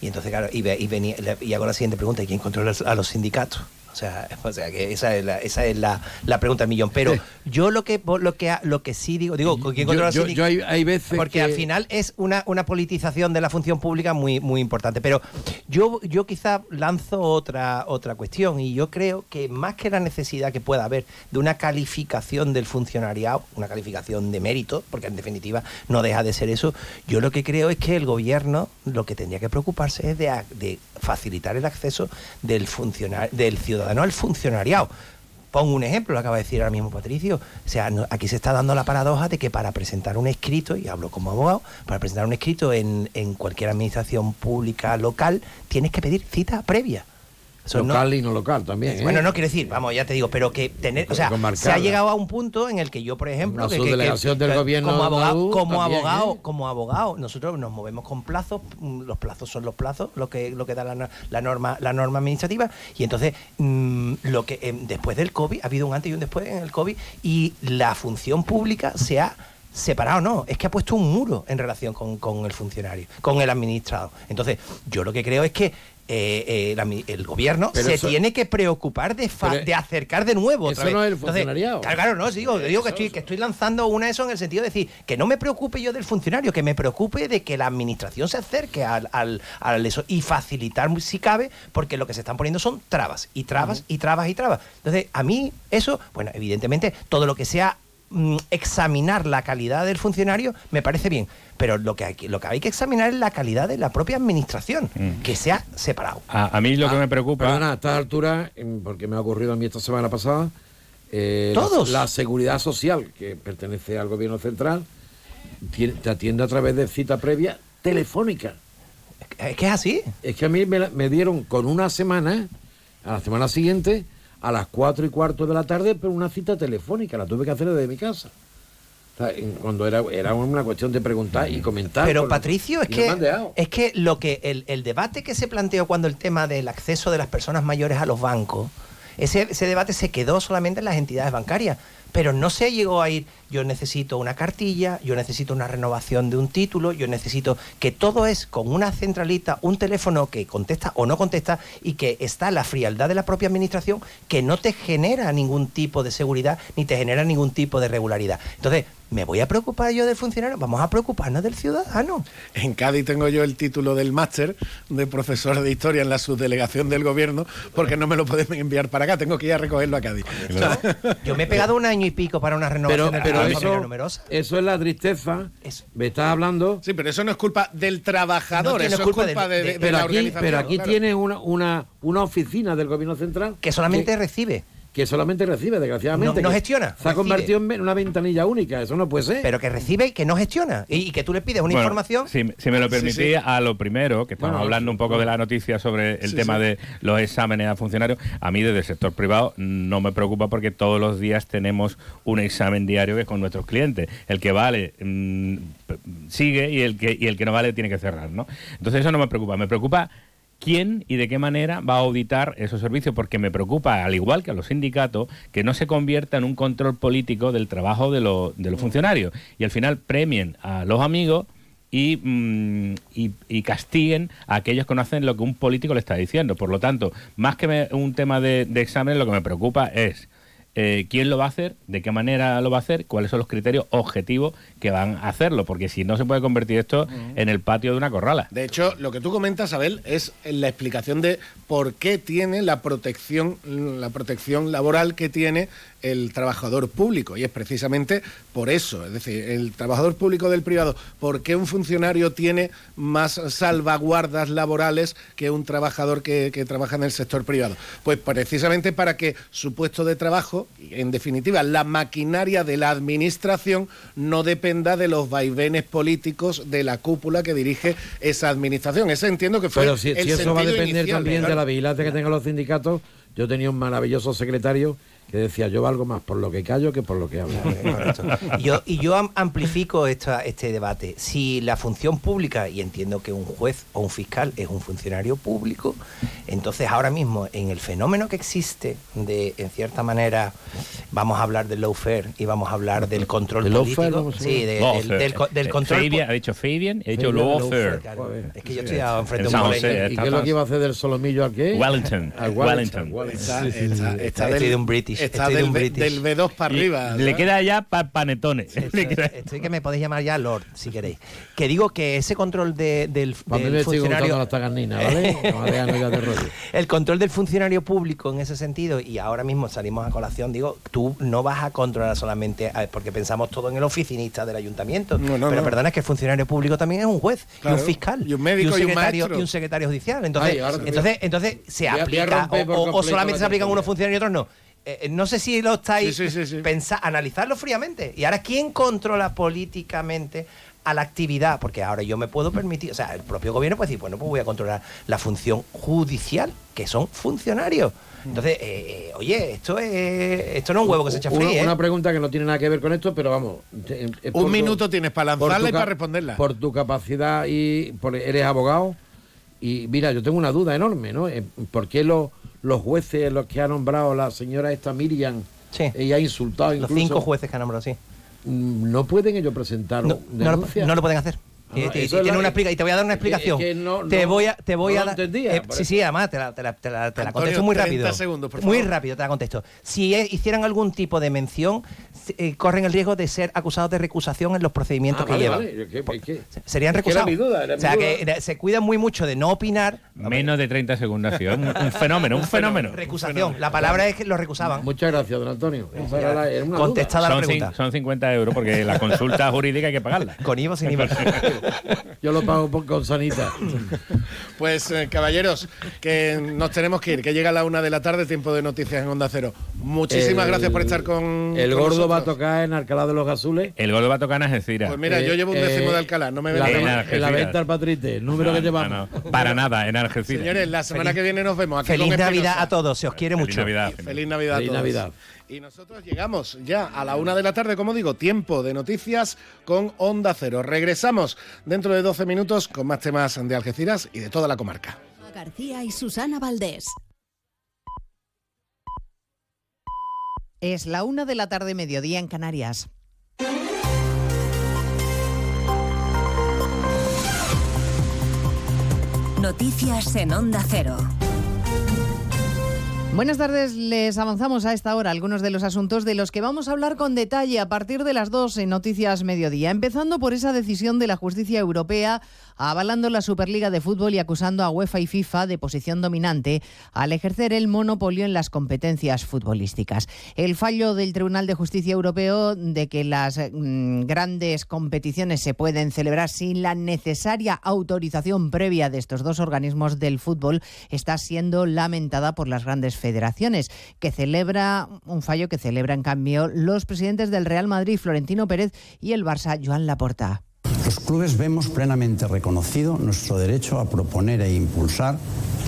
Y entonces, claro, y, ve- y venía, y hago la siguiente pregunta, ¿y quién controla a los sindicatos? O sea, <laughs> o sea que esa es la, esa es la, la pregunta del millón. Pero yo lo que lo que lo que sí digo, digo, ¿quién Yo- controla yo- yo hay- hay veces Porque que- al final es una, una politización de la función pública muy, muy importante. Pero yo, yo quizá lanzo otra, otra cuestión y yo creo que más que la necesidad que pueda haber de una calificación del funcionariado, una calificación de mérito, porque en definitiva no deja de ser eso, yo lo que creo es que el gobierno lo que tendría que preocuparse es de, de facilitar el acceso del, del ciudadano al funcionariado. Pongo un ejemplo, lo acaba de decir ahora mismo Patricio. O sea, aquí se está dando la paradoja de que para presentar un escrito, y hablo como abogado, para presentar un escrito en, en cualquier administración pública local, tienes que pedir cita previa. Eso no- local y no local también. ¿eh? bueno, no quiero decir, vamos, ya te digo, pero que tener, o sea, se ha llegado a un punto en el que yo, por ejemplo, Una que- que- subdelegación que- del que gobierno como abogado, como también, abogado, ¿eh? como abogado, nosotros nos movemos con plazos, mm, los plazos son los plazos, lo que lo que da la, la norma la norma administrativa y entonces mm, lo que em, después del COVID ha habido un antes y un después en el COVID y la función pública se ha separado, no, es que ha puesto un muro en relación con, con el funcionario, con el administrado. Entonces, yo lo que creo es que eh, eh, el, admi- el gobierno Pero se eso- tiene que preocupar de, fa- de acercar de nuevo. Eso otra vez. no es el Entonces, funcionariado. claro, claro, no, digo, digo que, estoy, que estoy lanzando una eso en el sentido de decir que no me preocupe yo del funcionario, que me preocupe de que la administración se acerque al, al, al eso y facilitar si cabe, porque lo que se están poniendo son trabas y trabas y trabas y trabas. Entonces, a mí eso, bueno, evidentemente, todo lo que sea mm, examinar la calidad del funcionario me parece bien, pero lo que hay, que- lo que hay que examinar es la calidad de la propia administración, que sea separado. A, a mí lo que Ah, me preocupa... Perdona, a esta altura, em, porque me ha ocurrido a mí esta semana pasada, eh, Todos. La, la seguridad social, que pertenece al gobierno central, tiene- te atiende a través de cita previa telefónica. Es que es así. Es que a mí me, la- me dieron con una semana, a la semana siguiente, a las cuatro y cuarto de la tarde, pero una cita telefónica. La tuve que hacer desde mi casa. Cuando era, era una cuestión de preguntar y comentar. Pero Patricio, es que, es que lo que el, el debate que se planteó cuando el tema del acceso de las personas mayores a los bancos, ese, ese debate se quedó solamente en las entidades bancarias, pero no se llegó a ir, yo necesito una cartilla, yo necesito una renovación de un título, yo necesito que todo es con una centralita, un teléfono que contesta o no contesta y que está la frialdad de la propia administración que no te genera ningún tipo de seguridad ni te genera ningún tipo de regularidad. Entonces, ¿me voy a preocupar yo del funcionario? Vamos a preocuparnos del ciudadano. En Cádiz tengo yo el título del máster de profesor de historia en la subdelegación del gobierno porque no me lo pueden enviar para acá, tengo que ir a recogerlo a Cádiz. Yo me he pegado un año y pico para una renovación Pero, de pero la eso, familia numerosa. eso es la tristeza. Me estás hablando. Sí, pero eso no es culpa del trabajador, No eso culpa es culpa de- de, de- de pero la aquí, organización. pero aquí claro. tiene una, una, una oficina del gobierno central que solamente recibe. Que solamente recibe, desgraciadamente. No- no gestiona, Se ha convertido en una ventanilla única. Eso no puede ser. Pero que recibe y que no gestiona. Y, y que tú le pides una Bueno, información. Si, si me lo permitís, sí. a lo primero, que estamos Bueno, hablando un poco de la noticia sobre el Sí, tema sí. de los exámenes a funcionarios, a mí desde el sector privado no me preocupa porque todos los días tenemos un examen diario que es con nuestros clientes. El que vale mm, sigue y el que y el que no vale tiene que cerrar, ¿no? Entonces eso no me preocupa. Me preocupa quién y de qué manera va a auditar esos servicios, porque me preocupa, al igual que a los sindicatos, que no se convierta en un control político del trabajo de, los- de los funcionarios y al final premien a los amigos y, mm, y, y castiguen a aquellos que no hacen lo que un político le está diciendo. Por lo tanto, más que me- un tema de, de examen, lo que me preocupa es eh, quién lo va a hacer, de qué manera lo va a hacer, cuáles son los criterios objetivos que van a hacerlo, porque si no se puede convertir esto en el patio de una corrala. De hecho, lo que tú comentas, Abel, es la explicación de por qué tiene la protección, la protección laboral que tiene el trabajador público. Y es precisamente por eso. Es decir, el trabajador público del privado, ¿por qué un funcionario tiene más salvaguardas laborales que un trabajador que, que trabaja en el sector privado? Pues precisamente para que su puesto de trabajo, en definitiva, la maquinaria de la administración, no dependa de los vaivenes políticos de la cúpula que dirige esa administración. Ese entiendo que fue Pero si, el si eso va a depender inicial, también de la vigilancia que tengan los sindicatos, yo tenía un maravilloso secretario que decía, yo valgo más por lo que callo que por lo que hablo. <laughs> Y yo, y yo am- amplifico esta- este debate. Si la función pública, y entiendo que un juez o un fiscal es un funcionario público, entonces ahora mismo en el fenómeno que existe de, en cierta manera, vamos a hablar del lawfare y vamos a hablar del control ¿Del lawfare, político. Sí, de- Lawfare. del, del co- del Eh, control Fabian, ha dicho Fabian, he dicho lawfare. claro. Es que yo estoy a- enfrente En de un colegio. ¿Y qué es lo que iba a hacer del solomillo al qué? Wellington. Al Wellington. Está, Sí, sí, sí. está- está de un British, está estoy de del, un British. del B2 para Y arriba. Le queda ya para panetones. Estoy, <laughs> estoy que me podéis llamar ya Lord, si queréis. Que digo que ese control de- del, funcionario... las ¿vale? <laughs> No de rollo. El control del funcionario público en ese sentido, y ahora mismo salimos a colación, digo, tú no vas a controlar solamente, a- porque pensamos todo en el oficinista del ayuntamiento, No, no, pero no. perdona, es que el funcionario público también es un juez, Claro. y un fiscal, Y un médico, y un secretario, maestro. un secretario judicial. Entonces, Ay, entonces, entonces se voy voy aplica, o- o, solamente la se aplican unos funcionarios y otros no. Eh, eh, no sé si lo estáis Sí, sí, sí, sí. pensa- analizarlo fríamente. Y ahora, ¿quién controla políticamente a la actividad? Porque ahora yo me puedo permitir, o sea, el propio gobierno puede decir, bueno, pues voy a controlar la función judicial, que son funcionarios. Entonces, eh, eh, oye, esto es esto no es un huevo que se echa Una, frío, ¿eh? una pregunta que no tiene nada que ver con esto, pero vamos. Un tu- minuto tienes para lanzarla y para responderla. Por tu capacidad y por, eres abogado. Y mira, yo tengo una duda enorme, ¿no? ¿Por qué los, los jueces, los que ha nombrado la señora esta Miriam, Sí. ella ha insultado Los incluso, cinco jueces que han nombrado, sí. mm, no pueden ellos presentar No, no lo, denuncia? no lo pueden hacer. Y- la- una explica- y te voy a dar una es que- explicación. que no- te voy a, te voy no a dar. entendía, eh, sí, sí, además te la, te la- te la- te la Antonio, contesto muy 30 rápido. segundos, por muy favor. rápido te la contesto. Si eh, hicieran algún tipo de mención, eh, corren el riesgo de ser acusados de recusación en los procedimientos Ah, que vale, llevan. vale. ¿qué- qué- Serían que era recusados. mi duda, era o sea, mi que duda. eh, se cuidan muy mucho de no opinar Menos de 30 segundos ha sido. Un, un fenómeno, un <laughs> fenómeno. Recusación. La palabra es que lo recusaban. Muchas gracias, don Antonio. Esa era la- era una Contestada la Son, pregunta. son 50 euros porque la consulta jurídica hay que pagarla. Con IVA sin IVA. <laughs> Yo lo pago por- con sanita. Pues eh, caballeros, que nos tenemos que ir, que llega la una de la tarde, tiempo de noticias en Onda Cero. Muchísimas El- gracias por estar con El con gordo va a tocar en Alcalá de los Gazules. El gordo va a tocar en Algeciras. Pues mira, yo llevo un décimo de Alcalá, no me la, vengas En con- en la venta al Patrite, el número que No, llevamos. no, no, para nada, en Algeciras. Señores, la semana que viene nos vemos aquí Feliz con Navidad a todos, se os quiere Feliz mucho. Navidad. Feliz Navidad Feliz a todos. Navidad. Y nosotros llegamos ya a la una de la tarde, como digo, tiempo de noticias con Onda Cero. Regresamos dentro de 12 minutos con más temas de Algeciras y de toda la comarca. García y Susana Valdés. Es la una de la tarde, mediodía en Canarias. Noticias en Onda Cero. Buenas tardes, les avanzamos a esta hora algunos de los asuntos de los que vamos a hablar con detalle a partir de las 2 en Noticias Mediodía, empezando por esa decisión de la justicia europea avalando la Superliga de Fútbol y acusando a UEFA y FIFA de posición dominante al ejercer el monopolio en las competencias futbolísticas. El fallo del Tribunal de Justicia Europeo de que las mm, grandes competiciones se pueden celebrar sin la necesaria autorización previa de estos dos organismos del fútbol está siendo lamentada por las grandes federaciones, que celebra un fallo que celebra en cambio los presidentes del Real Madrid, Florentino Pérez, y el Barça, Joan Laporta. Los clubes vemos plenamente reconocido nuestro derecho a proponer e impulsar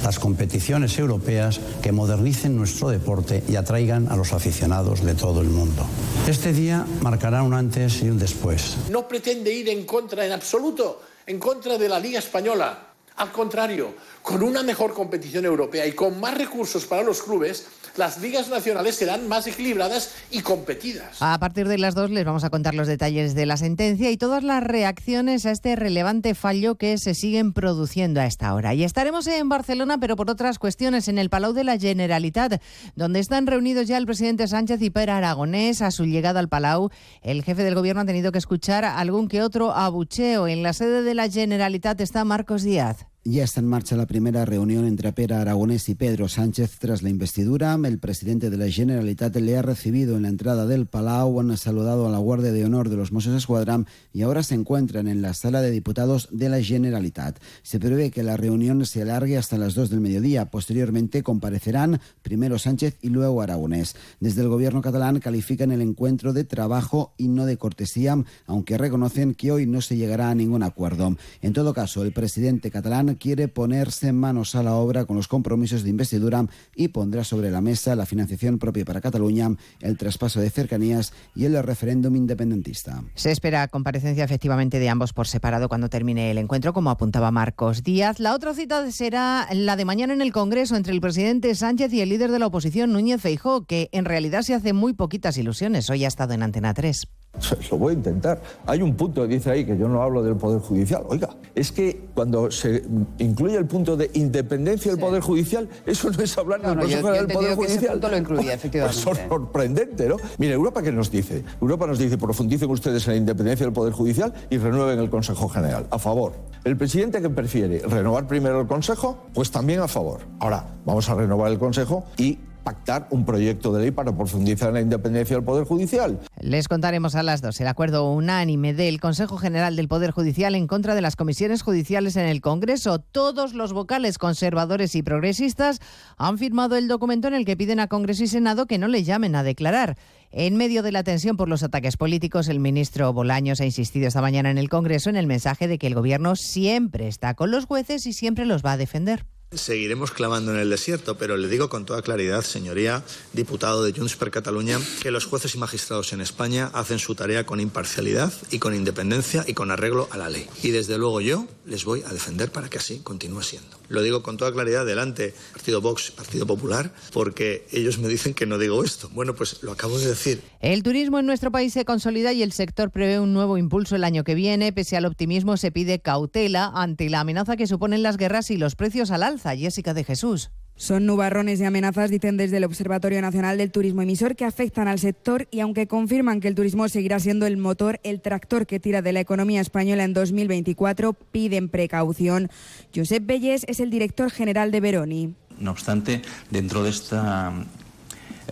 las competiciones europeas que modernicen nuestro deporte y atraigan a los aficionados de todo el mundo. Este día marcará un antes y un después. No pretende ir en contra en absoluto, en contra de la Liga Española. Al contrario, con una mejor competición europea y con más recursos para los clubes, las ligas nacionales serán más equilibradas y competidas. A partir de las dos les vamos a contar los detalles de la sentencia y todas las reacciones a este relevante fallo que se siguen produciendo a esta hora. Y estaremos en Barcelona, pero por otras cuestiones, en el Palau de la Generalitat, donde están reunidos ya el presidente Sánchez y Pere Aragonés. A su llegada al Palau, el jefe del gobierno ha tenido que escuchar algún que otro abucheo. En la sede de la Generalitat está Marcos Díaz. Ya está en marcha la primera reunión entre Pera Aragonés y Pedro Sánchez tras la investidura. El presidente de la Generalitat le ha recibido en la entrada del Palau, han saludado a la Guardia de Honor de los Mossos Escuadra y ahora se encuentran en la sala de diputados de la Generalitat. Se prevé que la reunión se alargue hasta las 2 del mediodía. Posteriormente comparecerán primero Sánchez y luego Aragonés. Desde el gobierno catalán califican el encuentro de trabajo y no de cortesía, aunque reconocen que hoy no se llegará a ningún acuerdo. En todo caso, el presidente catalán quiere ponerse manos a la obra con los compromisos de investidura y pondrá sobre la mesa la financiación propia para Cataluña, el traspaso de cercanías y el referéndum independentista. Se espera comparecencia efectivamente de ambos por separado cuando termine el encuentro, como apuntaba Marcos Díaz. La otra cita será la de mañana en el Congreso entre el presidente Sánchez y el líder de la oposición, Núñez Feijó, que en realidad se hace muy poquitas ilusiones. Hoy ha estado en Antena 3. <laughs> Lo voy a intentar. Hay un punto que dice ahí que yo no hablo del Poder Judicial. Oiga, es que cuando se incluye el punto de independencia del Poder Judicial, eso no es hablar No, del no, Consejo General del Poder que ese Judicial. punto lo incluía, efectivamente. Pues es sorprendente, ¿no? Mire, Europa, ¿qué nos dice? Europa nos dice, profundicen ustedes en la independencia del Poder Judicial y renueven el Consejo General. A favor. El presidente que prefiere renovar primero el Consejo, pues también a favor. Ahora, vamos a renovar el Consejo y pactar un proyecto de ley para profundizar en la independencia del Poder Judicial. Les contaremos a las dos el acuerdo unánime del Consejo General del Poder Judicial en contra de las comisiones judiciales en el Congreso. Todos los vocales conservadores y progresistas han firmado el documento en el que piden a Congreso y Senado que no le llamen a declarar. En medio de la tensión por los ataques políticos, el ministro Bolaños ha insistido esta mañana en el Congreso en el mensaje de que el Gobierno siempre está con los jueces y siempre los va a defender. Seguiremos clamando en el desierto, pero le digo con toda claridad, señoría, diputado de Junts per Catalunya, que los jueces y magistrados en España hacen su tarea con imparcialidad y con independencia y con arreglo a la ley. Y desde luego yo les voy a defender para que así continúe siendo. Lo digo con toda claridad delante Partido Vox, Partido Popular, porque ellos me dicen que no digo esto. Bueno, pues lo acabo de decir. El turismo en nuestro país se consolida y el sector prevé un nuevo impulso el año que viene. Pese al optimismo, se pide cautela ante la amenaza que suponen las guerras y los precios al alza. Jessica de Jesús. Son nubarrones y amenazas, dicen desde el Observatorio Nacional del Turismo Emisor, que afectan al sector y aunque confirman que el turismo seguirá siendo el motor, el tractor que tira de la economía española en 2024, piden precaución. Josep Belles es el director general de Veroni. No obstante, dentro de esta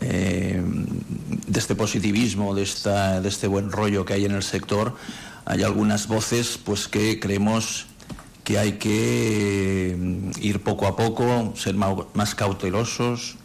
eh, de este positivismo, de, esta, de este buen rollo que hay en el sector, hay algunas voces pues que creemos que hay que mm, ir poco a poco, ser más cautelosos,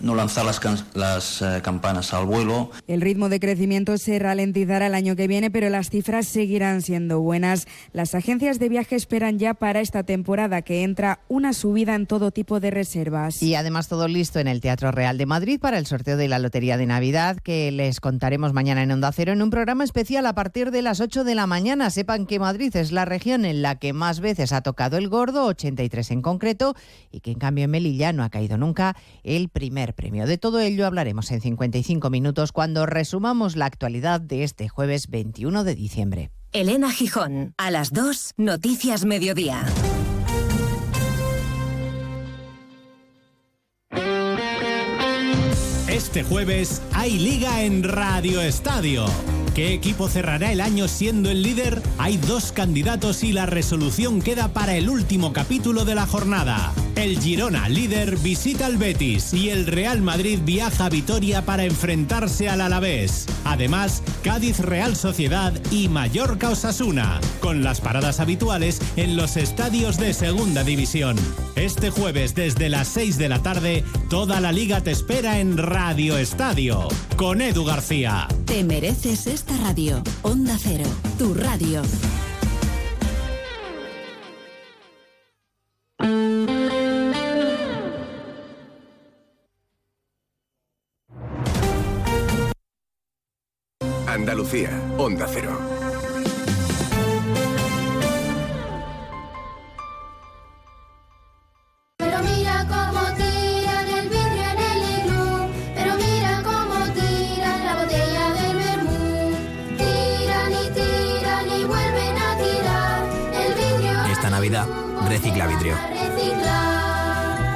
no lanzar las, las eh, campanas al vuelo. El ritmo de crecimiento se ralentizará el año que viene, pero las cifras seguirán siendo buenas. Las agencias de viaje esperan ya para esta temporada que entra una subida en todo tipo de reservas. Y además todo listo en el Teatro Real de Madrid para el sorteo de la Lotería de Navidad que les contaremos mañana en Onda Cero en un programa especial a partir de las 8 de la mañana. Sepan que Madrid es la región en la que más veces ha tocado el gordo, 83 en concreto, y que en cambio en Melilla no ha caído nunca el primer premio. De todo ello hablaremos en 55 minutos cuando resumamos la actualidad de este jueves 21 de diciembre. Elena Gijón, a las 2, Noticias Mediodía. Este jueves hay liga en Radio Estadio. ¿Qué equipo cerrará el año siendo el líder? Hay dos candidatos y la resolución queda para el último capítulo de la jornada. El Girona, líder, visita al Betis y el Real Madrid viaja a Vitoria para enfrentarse al Alavés. Además, Cádiz Real Sociedad y Mallorca Osasuna, con las paradas habituales en los estadios de Segunda División. Este jueves desde las 6 de la tarde, toda la liga te espera en Radio Estadio, con Edu García. Te mereces esta radio. Onda Cero, tu radio. Andalucía, Onda Cero. Pero mira cómo tiran el vidrio en el iglú. Pero mira cómo tiran la botella del vermú. Tiran y tiran y vuelven a tirar el vidrio. Esta Navidad, recicla vidrio.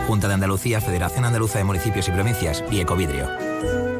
Junta de Andalucía, Federación Andaluza de Municipios y Provincias y Ecovidrio.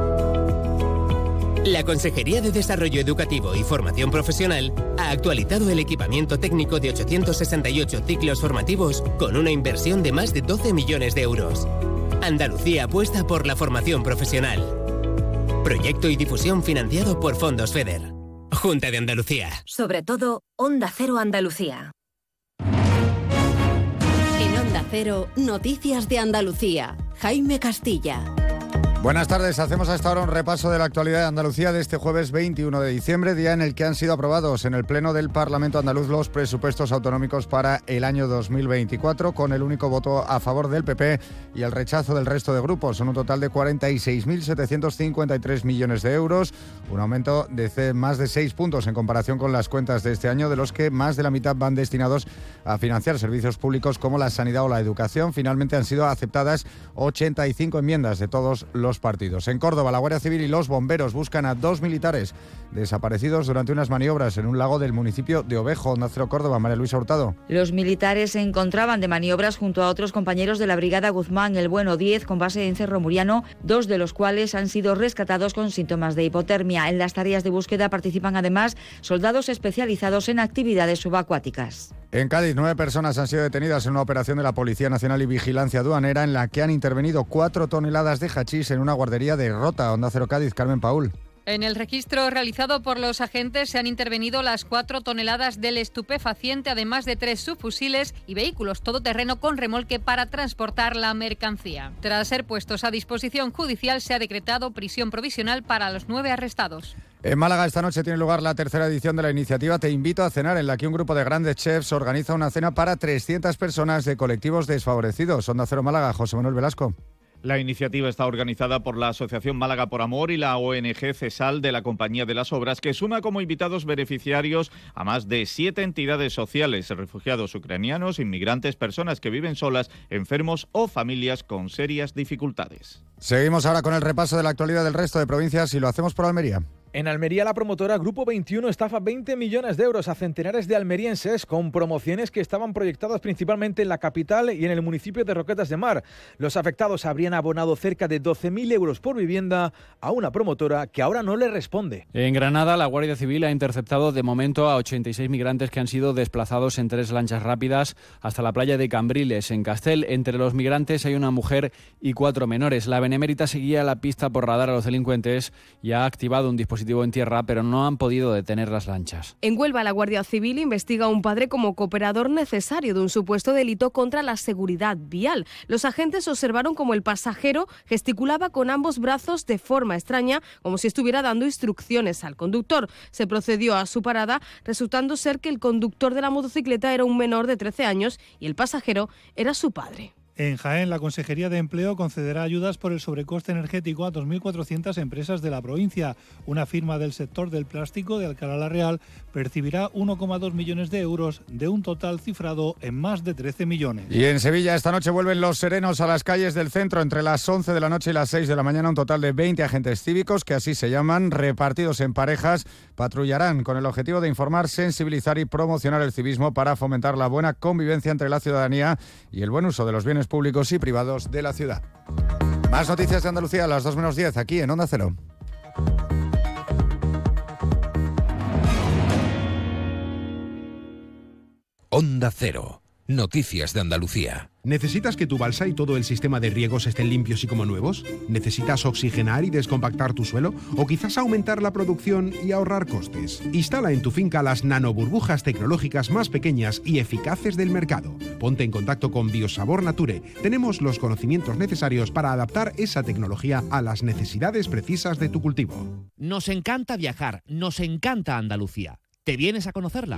La Consejería de Desarrollo Educativo y Formación Profesional ha actualizado el equipamiento técnico de 868 ciclos formativos con una inversión de más de 12 millones de euros. Andalucía apuesta por la formación profesional. Proyecto y difusión financiado por Fondos FEDER. Junta de Andalucía. Sobre todo, Onda Cero Andalucía. En Onda Cero, Noticias de Andalucía. Jaime Castilla. Buenas tardes, hacemos a esta hora un repaso de la actualidad de Andalucía de este jueves 21 de diciembre, día en el que han sido aprobados en el Pleno del Parlamento andaluz los presupuestos autonómicos para el año 2024, con el único voto a favor del PP y el rechazo del resto de grupos. Son un total de 46.753 millones de euros, un aumento de más de 6 puntos en comparación con las cuentas de este año, de los que más de la mitad van destinados a financiar servicios públicos como la sanidad o la educación. Finalmente han sido aceptadas 85 enmiendas de todos los partidos. En Córdoba, la Guardia Civil y los bomberos buscan a dos militares desaparecidos durante unas maniobras en un lago del municipio de Ovejo, Nacero, Córdoba. María Luisa Hurtado. Los militares se encontraban de maniobras junto a otros compañeros de la Brigada Guzmán, el Bueno 10, con base en Cerro Muriano, dos de los cuales han sido rescatados con síntomas de hipotermia. En las tareas de búsqueda participan además soldados especializados en actividades subacuáticas. En Cádiz, nueve personas han sido detenidas en una operación de la Policía Nacional y Vigilancia Aduanera en la que han intervenido cuatro toneladas de hachís en una guardería de Rota, Onda Cero Cádiz, Carmen Paul. En el registro realizado por los agentes se han intervenido las cuatro toneladas del estupefaciente, además de tres subfusiles y vehículos todoterreno con remolque para transportar la mercancía. Tras ser puestos a disposición judicial, se ha decretado prisión provisional para los nueve arrestados. En Málaga esta noche tiene lugar la tercera edición de la iniciativa Te invito a cenar, en la que un grupo de grandes chefs organiza una cena para 300 personas de colectivos desfavorecidos. Onda Cero Málaga, José Manuel Velasco. La iniciativa está organizada por la Asociación Málaga por Amor y la ONG CESAL de la Compañía de las Obras, que suma como invitados beneficiarios a más de siete entidades sociales, refugiados ucranianos, inmigrantes, personas que viven solas, enfermos o familias con serias dificultades. Seguimos ahora con el repaso de la actualidad del resto de provincias y lo hacemos por Almería. En Almería, la promotora Grupo 21 estafa 20 millones de euros a centenares de almerienses con promociones que estaban proyectadas principalmente en la capital y en el municipio de Roquetas de Mar. Los afectados habrían abonado cerca de 12.000 euros por vivienda a una promotora que ahora no le responde. En Granada, la Guardia Civil ha interceptado de momento a 86 migrantes que han sido desplazados en tres lanchas rápidas hasta la playa de Cambriles, en Castel. Entre los migrantes hay una mujer y cuatro menores. La Benemérita seguía la pista por radar a los delincuentes y ha activado un dispositivo en tierra, pero no han podido detener las lanchas. En Huelva, la Guardia Civil investiga a un padre como cooperador necesario de un supuesto delito contra la seguridad vial. Los agentes observaron como el pasajero gesticulaba con ambos brazos de forma extraña, como si estuviera dando instrucciones al conductor. Se procedió a su parada, resultando ser que el conductor de la motocicleta era un menor de 13 años y el pasajero era su padre. En Jaén, la Consejería de Empleo concederá ayudas por el sobrecoste energético a 2.400 empresas de la provincia. Una firma del sector del plástico de Alcalá la Real percibirá 1,2 millones de euros de un total cifrado en más de 13 millones. Y en Sevilla esta noche vuelven los serenos a las calles del centro entre las 11 de la noche y las 6 de la mañana. Un total de 20 agentes cívicos, que así se llaman, repartidos en parejas, patrullarán con el objetivo de informar, sensibilizar y promocionar el civismo para fomentar la buena convivencia entre la ciudadanía y el buen uso de los bienes públicos y privados de la ciudad. Más noticias de Andalucía a las 2 menos 10 aquí en Onda Cero. Onda Cero. Noticias de Andalucía. ¿Necesitas que tu balsa y todo el sistema de riegos estén limpios y como nuevos? ¿Necesitas oxigenar y descompactar tu suelo? ¿O quizás aumentar la producción y ahorrar costes? Instala en tu finca las nanoburbujas tecnológicas más pequeñas y eficaces del mercado. Ponte en contacto con Biosabor Nature. Tenemos los conocimientos necesarios para adaptar esa tecnología a las necesidades precisas de tu cultivo. Nos encanta viajar, nos encanta Andalucía. ¿Te vienes a conocerla?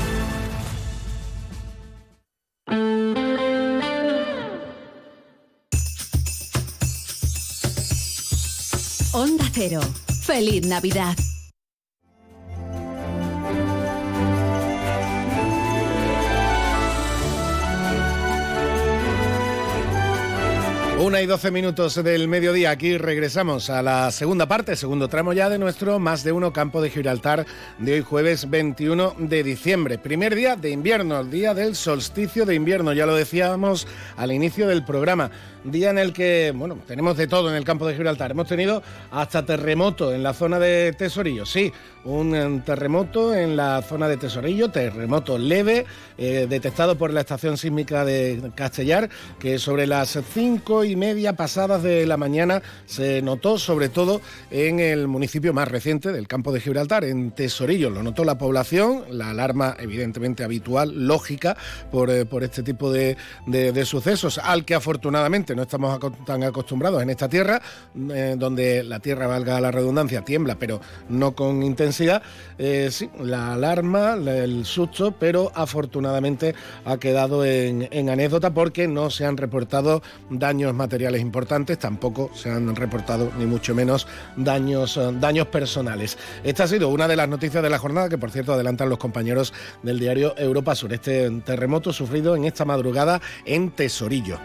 Onda Cero. Feliz Navidad. Una y doce minutos del mediodía. Aquí regresamos a la segunda parte, segundo tramo ya de nuestro más de uno campo de Gibraltar de hoy jueves 21 de diciembre. Primer día de invierno, el día del solsticio de invierno. Ya lo decíamos al inicio del programa. Día en el que, bueno, tenemos de todo en el campo de Gibraltar. Hemos tenido hasta terremoto en la zona de Tesorillo. Sí, un eh, terremoto en la zona de Tesorillo, terremoto leve, eh, detectado por la estación sísmica de Castellar, que sobre las cinco y media pasadas de la mañana se notó sobre todo en el municipio más reciente del campo de Gibraltar, en Tesorillo. Lo notó la población, la alarma evidentemente habitual, lógica, por, eh, por este tipo de- de sucesos, al que afortunadamente no estamos tan acostumbrados en esta tierra, eh, donde la tierra, valga la redundancia, tiembla, pero no con intensidad. Eh, sí, la alarma, la- el susto, pero afortunadamente ha quedado en, en anécdota porque no se han reportado daños materiales importantes, tampoco se han reportado ni mucho menos daños, eh, daños personales. Esta ha sido una de las noticias de la jornada que, por cierto, adelantan los compañeros del diario Europa Sur, este terremoto sufrido en esta madrugada en Tesorillo.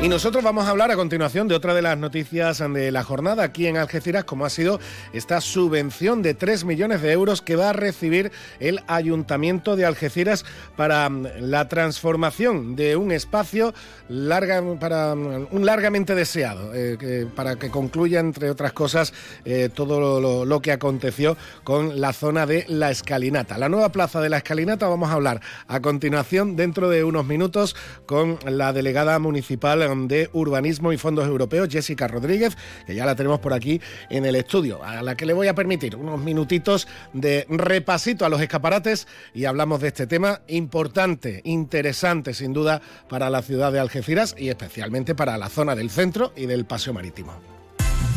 Y nosotros vamos a hablar a continuación de otra de las noticias de la jornada aquí en Algeciras, como ha sido esta subvención de 3 millones de euros que va a recibir el Ayuntamiento de Algeciras para mm, la transformación de un espacio larga, para mm, un largamente deseado, eh, para que concluya, entre otras cosas, eh, todo lo que aconteció con la zona de la Escalinata. La nueva plaza de la Escalinata vamos a hablar a continuación, dentro de unos minutos, con la delegada municipal de Urbanismo y Fondos Europeos, Jessica Rodríguez, que ya la tenemos por aquí en el estudio, a la que le voy a permitir unos minutitos de repasito a los escaparates y hablamos de este tema importante, interesante sin duda para la ciudad de Algeciras y especialmente para la zona del centro y del paseo marítimo.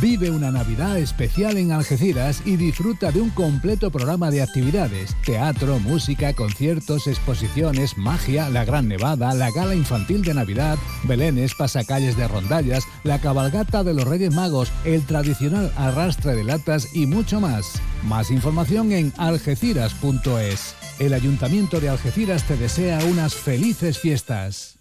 Vive una Navidad especial en Algeciras y disfruta de un completo programa de actividades, teatro, música, conciertos, exposiciones, magia, la Gran Nevada, la gala infantil de Navidad, belenes, pasacalles de rondallas, la cabalgata de los Reyes Magos, el tradicional arrastre de latas y mucho más. Más información en algeciras.es. El Ayuntamiento de Algeciras te desea unas felices fiestas.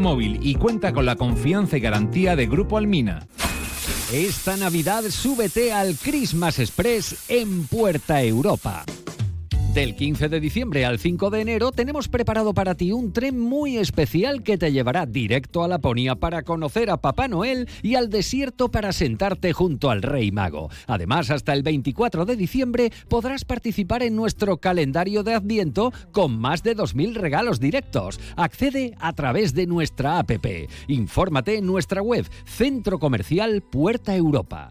Móvil y cuenta con la confianza y garantía de Grupo Almina. Esta Navidad súbete al Christmas Express en Puerta Europa. Del 15 de diciembre al 5 de enero tenemos preparado para ti un tren muy especial que te llevará directo a Laponia para conocer a Papá Noel y al desierto para sentarte junto al Rey Mago. Además, hasta el 24 de diciembre podrás participar en nuestro calendario de Adviento con más de 2.000 regalos directos. Accede a través de nuestra app. Infórmate en nuestra web Centro Comercial Puerta Europa.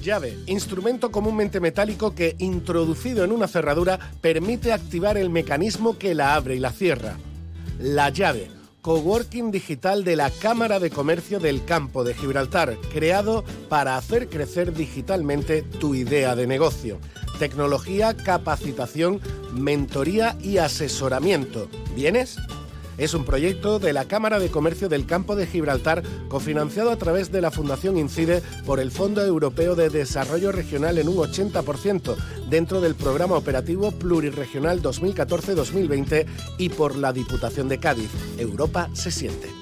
Llave, instrumento comúnmente metálico que, introducido en una cerradura, permite activar el mecanismo que la abre y la cierra. La llave, coworking digital de la Cámara de Comercio del Campo de Gibraltar, creado para hacer crecer digitalmente tu idea de negocio. Tecnología, capacitación, mentoría y asesoramiento. ¿Vienes? Es un proyecto de la Cámara de Comercio del Campo de Gibraltar, cofinanciado a través de la Fundación INCIDE por el Fondo Europeo de Desarrollo Regional en un 80%, dentro del Programa Operativo Plurirregional 2014-2020 y por la Diputación de Cádiz. Europa se siente.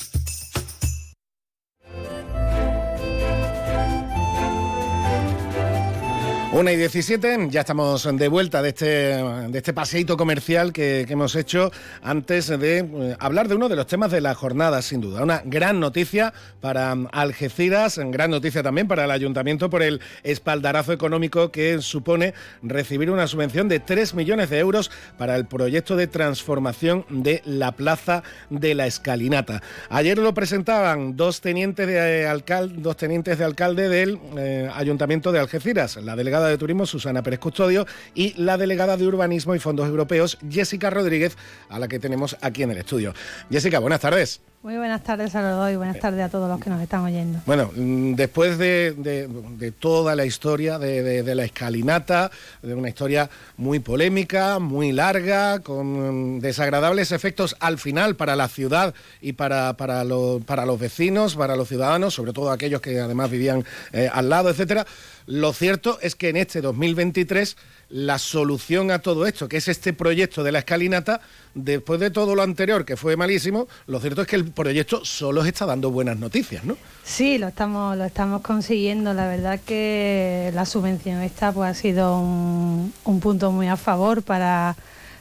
Una y 17, ya estamos de vuelta de este, de este paseíto comercial que, hemos hecho antes de eh, hablar de uno de los temas de la jornada, sin duda. Una gran noticia para Algeciras, gran noticia también para el ayuntamiento por el espaldarazo económico que supone recibir una subvención de 3 millones de euros para el proyecto de transformación de la Plaza de la Escalinata. Ayer lo presentaban dos tenientes de, alcalde, dos tenientes de alcalde del eh, ayuntamiento de Algeciras, la delegada de Turismo, Susana Pérez Custodio, y la delegada de Urbanismo y Fondos Europeos, Jessica Rodríguez, a la que tenemos aquí en el estudio. Jessica, buenas tardes. Muy buenas tardes a los dos y buenas tardes a todos los que nos están oyendo. Bueno, mm, después de, toda la historia de, la escalinata, de una historia muy polémica, muy larga, con mm, desagradables efectos al final para la ciudad y para, para, lo- para los vecinos, para los ciudadanos, sobre todo aquellos que además vivían eh, al lado, etcétera. Lo cierto es que en este 2023 la solución a todo esto, que es este proyecto de la escalinata, después de todo lo anterior, que fue malísimo, lo cierto es que el proyecto solo está dando buenas noticias, ¿no? Sí, lo estamos, lo estamos consiguiendo. La verdad que la subvención esta pues, ha sido un, un punto muy a favor para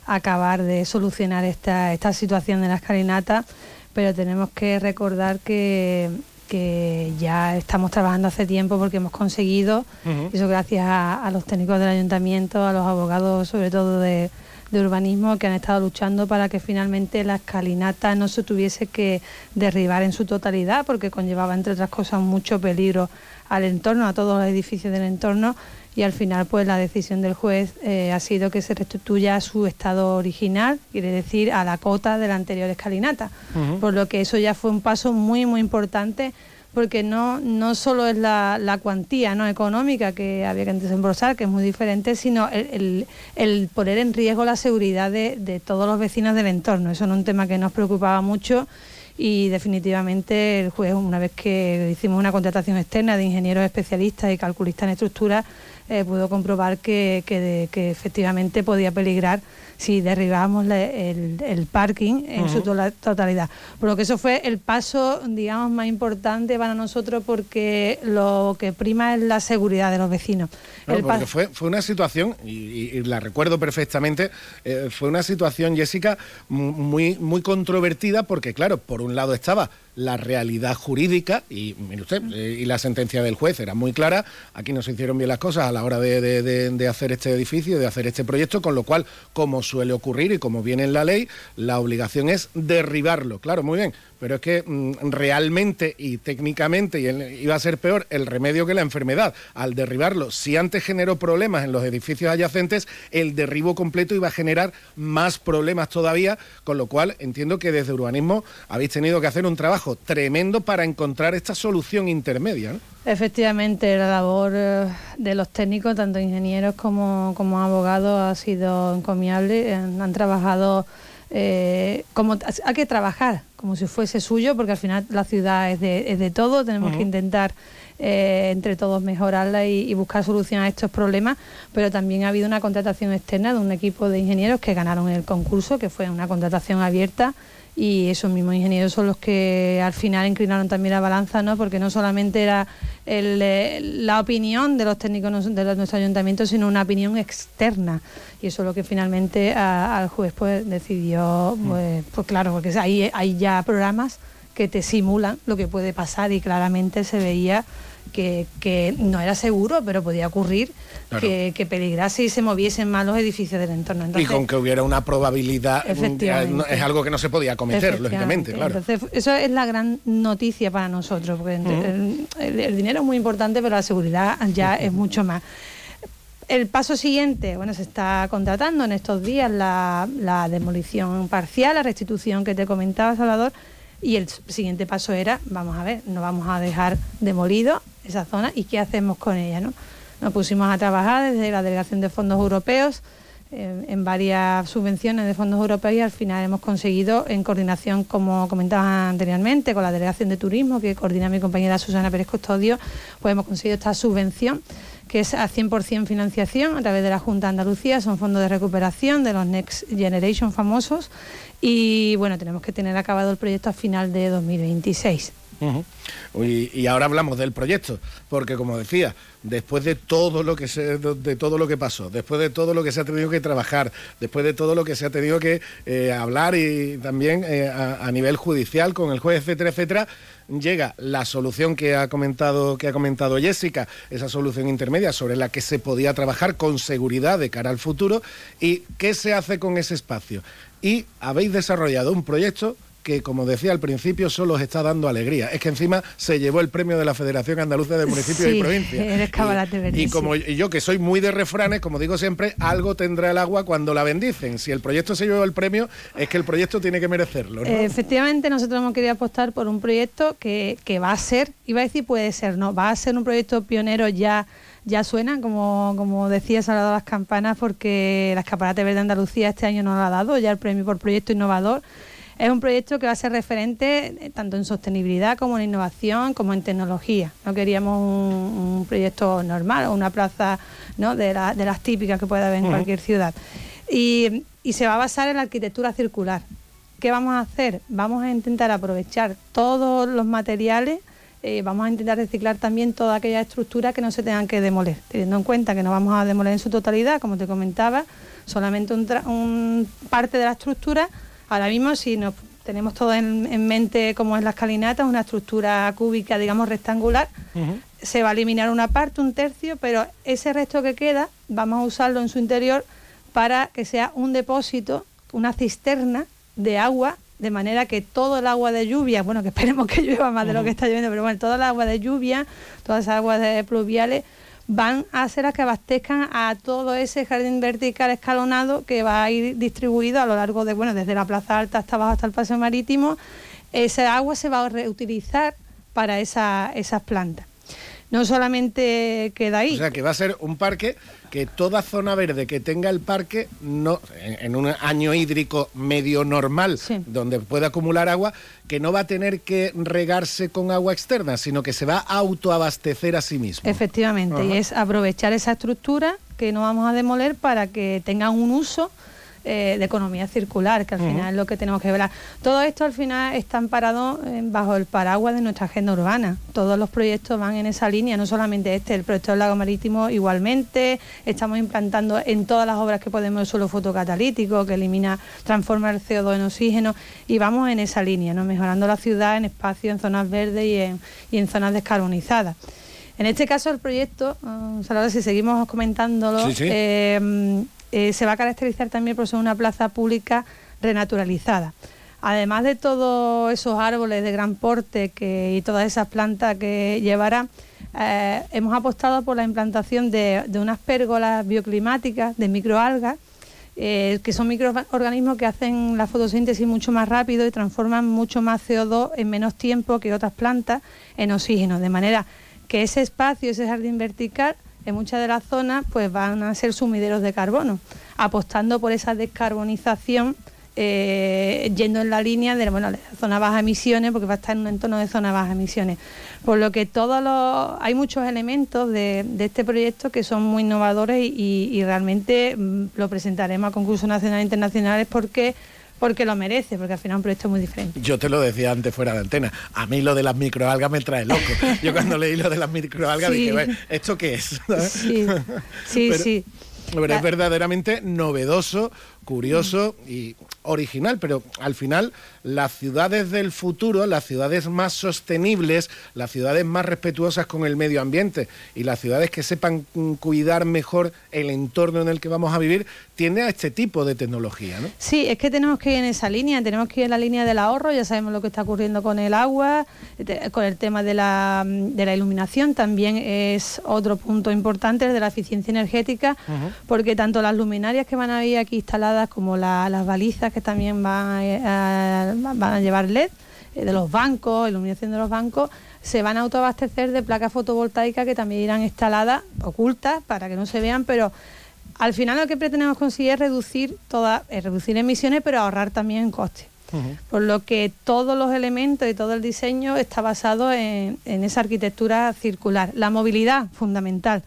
acabar de solucionar esta, esta situación de la escalinata, pero tenemos que recordar que, que ya estamos trabajando hace tiempo porque hemos conseguido, eso gracias a, a los técnicos del ayuntamiento, a los abogados sobre todo de, de urbanismo que han estado luchando para que finalmente la escalinata no se tuviese que derribar en su totalidad porque conllevaba entre otras cosas mucho peligro al entorno, a todos los edificios del entorno y al final pues la decisión del juez eh, ha sido que se restituya a su estado original, quiere decir a la cota de la anterior escalinata. Por lo que eso ya fue un paso muy muy importante porque no, no solo es la, la cuantía no económica que había que desembolsar, que es muy diferente, sino el, el- el poner en riesgo la seguridad de, de todos los vecinos del entorno. Eso era un tema que nos preocupaba mucho y definitivamente el juez, una vez que hicimos una contratación externa de ingenieros especialistas y calculistas en estructura, eh, pudo comprobar que, que de- que efectivamente podía peligrar si derribábamos el, el parking en su totalidad. Por lo que eso fue el paso, digamos, más importante para nosotros porque lo que prima es la seguridad de los vecinos. No, El porque pa- fue, fue una situación, y, y- la recuerdo perfectamente, eh, fue una situación, Jessica, mu- muy, muy controvertida porque, claro, por un lado estaba la realidad jurídica y, mire usted, eh, y la sentencia del juez era muy clara, aquí no se hicieron bien las cosas a la hora de, de- de- de hacer este edificio, de hacer este proyecto, con lo cual, como suele ocurrir y como viene en la ley, la obligación es derribarlo. Claro, muy bien, pero es que mm, realmente y técnicamente y iba a ser peor el remedio que la enfermedad. Al derribarlo, si antes generó problemas en los edificios adyacentes, el derribo completo iba a generar más problemas todavía, con lo cual entiendo que desde urbanismo habéis tenido que hacer un trabajo tremendo para encontrar esta solución intermedia. Efectivamente, la labor eh, de los técnicos, tanto ingenieros como, como abogados, ha sido encomiable. Han, han trabajado eh, como hay que trabajar como si fuese suyo, porque al final la ciudad es de, es de todo. Tenemos que intentar eh, entre todos mejorarla y, y buscar solución a estos problemas. Pero también ha habido una contratación externa de un equipo de ingenieros que ganaron el concurso, que fue una contratación abierta y esos mismos ingenieros son los que al final inclinaron también la balanza, ¿no? porque no solamente era el, la opinión de los técnicos de nuestro ayuntamiento, sino una opinión externa. Y eso es lo que finalmente a- al juez pues decidió, pues, pues claro, porque ahí hay ya programas que te simulan lo que puede pasar y claramente se veía que, que no era seguro, pero podía ocurrir Claro. que, que peligrase y se moviesen más los edificios del entorno. y con que hubiera una probabilidad, mm, no- es algo que no se podía cometer, lógicamente, claro. Entonces, eso es la gran noticia para nosotros, porque el- el dinero es muy importante, pero la seguridad ya es mucho más. El paso siguiente, bueno, se está contratando en estos días la, la demolición parcial, la restitución que te comentaba, Salvador, y el siguiente paso era, vamos a ver, no vamos a dejar demolido esa zona y qué hacemos con ella, ¿no? Nos pusimos a trabajar desde la Delegación de Fondos Europeos eh, en varias subvenciones de fondos europeos y al final hemos conseguido, en coordinación, como comentaba anteriormente, con la Delegación de Turismo, que coordina mi compañera Susana Pérez Custodio, pues hemos conseguido esta subvención que es a 100% financiación a través de la Junta de Andalucía, son fondos de recuperación de los Next Generation famosos y bueno, tenemos que tener acabado el proyecto a final de 2026. Y ahora hablamos del proyecto, porque como decía, después de todo lo que se, de todo lo que pasó, después de todo lo que se ha tenido que trabajar, después de todo lo que se ha tenido que eh, hablar y también eh, a, a nivel judicial con el juez, etcétera, etcétera, llega la solución que ha comentado que ha comentado Jessica, esa solución intermedia sobre la que se podía trabajar con seguridad de cara al futuro y qué se hace con ese espacio. Y habéis desarrollado un proyecto que, como decía al principio, solo os está dando alegría. Es que encima se llevó el premio de la Federación Andaluza de Municipios Sí, <laughs> y Provincias. eres Y sí. como y yo, que soy muy de refranes, como digo siempre, algo tendrá el agua cuando la bendicen. Si el proyecto se llevó el premio, es que el proyecto tiene que merecerlo. ¿no? Efectivamente, nosotros hemos querido apostar por un proyecto que, que va a ser, iba a decir puede ser, no, va a ser un proyecto pionero ya ya suena, como, como decía, se ha dado las campanas porque la Escaparate Verde de Andalucía este año nos lo ha dado, ya el premio por proyecto innovador. Es un proyecto que va a ser referente eh, tanto en sostenibilidad como en innovación, como en tecnología. No queríamos un, un proyecto normal o una plaza ¿no? de, la- de las típicas que puede haber en cualquier ciudad. Y, y se va a basar en la arquitectura circular. ¿Qué vamos a hacer? Vamos a intentar aprovechar todos los materiales, eh, vamos a intentar reciclar también toda aquella estructura que no se tengan que demoler, teniendo en cuenta que no vamos a demoler en su totalidad, como te comentaba, solamente un, tra- un parte de la estructura. Ahora mismo, si nos tenemos todo en, en mente como es la escalinata, una estructura cúbica, digamos, rectangular. Se va a eliminar una parte, un tercio, pero ese resto que queda vamos a usarlo en su interior para que sea un depósito, una cisterna de agua, de manera que todo el agua de lluvia, bueno, que <laughs> esperemos que llueva más de lo que está lloviendo, pero bueno, toda el agua de lluvia, todas esas aguas de pluviales, van a ser las que abastezcan a todo ese jardín vertical escalonado que va a ir distribuido a lo largo de, bueno, desde la Plaza Alta hasta abajo hasta el Paseo Marítimo. Esa agua se va a reutilizar para esa, esas plantas. No solamente queda ahí. O sea, que va a ser un parque que toda zona verde que tenga el parque, no en, un año hídrico medio normal, donde puede acumular agua, que no va a tener que regarse con agua externa, sino que se va a autoabastecer a sí mismo. Efectivamente, y es aprovechar esa estructura que no vamos a demoler para que tengan un uso eh, de economía circular, que al final es lo que tenemos que ver. Todo esto al final está amparado eh, bajo el paraguas de nuestra agenda urbana. Todos los proyectos van en esa línea, no solamente este, el proyecto del lago marítimo igualmente. Estamos implantando en todas las obras que podemos el suelo fotocatalítico, que elimina, transforma el CO2 en oxígeno, y vamos en esa línea, ¿no? mejorando la ciudad en espacios, en zonas verdes y en, y en zonas descarbonizadas. En este caso, el proyecto, uh, Salvador, si seguimos comentándolo, Sí, sí. eh, eh, se va a caracterizar también por ser una plaza pública renaturalizada. Además de todos esos árboles de gran porte y todas esas plantas que llevará, eh, hemos apostado por la implantación de, de unas pérgolas bioclimáticas de microalgas, eh, que son microorganismos que hacen la fotosíntesis mucho más rápido y transforman mucho más CO2 en menos tiempo que otras plantas en oxígeno, de manera que ese espacio, ese jardín vertical, en muchas de las zonas, pues van a ser sumideros de carbono, apostando por esa descarbonización, eh, yendo en la línea de bueno, la zona baja emisiones, porque va a estar en un entorno de zona baja emisiones. Por lo que todos los, hay muchos elementos de, de este proyecto que son muy innovadores y, realmente mm, lo presentaremos a concursos nacionales e internacionales porque porque lo merece, porque al final es un proyecto muy diferente. Yo te lo decía antes fuera de antena. A mí lo de las microalgas me trae loco. <laughs> Yo cuando leí lo de las microalgas Sí. dije, "Bueno, ¿esto qué es? Sí, sí, <laughs> Pero- sí. Pero es verdaderamente novedoso, curioso y original, pero al final las ciudades del futuro, las ciudades más sostenibles, las ciudades más respetuosas con el medio ambiente y las ciudades que sepan cuidar mejor el entorno en el que vamos a vivir, tienden a este tipo de tecnología, ¿no? Sí, es que tenemos que ir en esa línea, tenemos que ir en la línea del ahorro, ya sabemos lo que está ocurriendo con el agua, con el tema de la, de la iluminación, también es otro punto importante, el de la eficiencia energética, porque tanto las luminarias que van a ir aquí instaladas como la- las balizas que también van a, a- van a llevar LED, eh, de los bancos, iluminación de los bancos, se van a autoabastecer de placas fotovoltaicas que también irán instaladas, ocultas, para que no se vean, pero al final lo que pretendemos conseguir es reducir toda, es reducir emisiones, pero ahorrar también en costes. Por lo que todos los elementos y todo el diseño está basado en, en esa arquitectura circular. La movilidad, fundamental.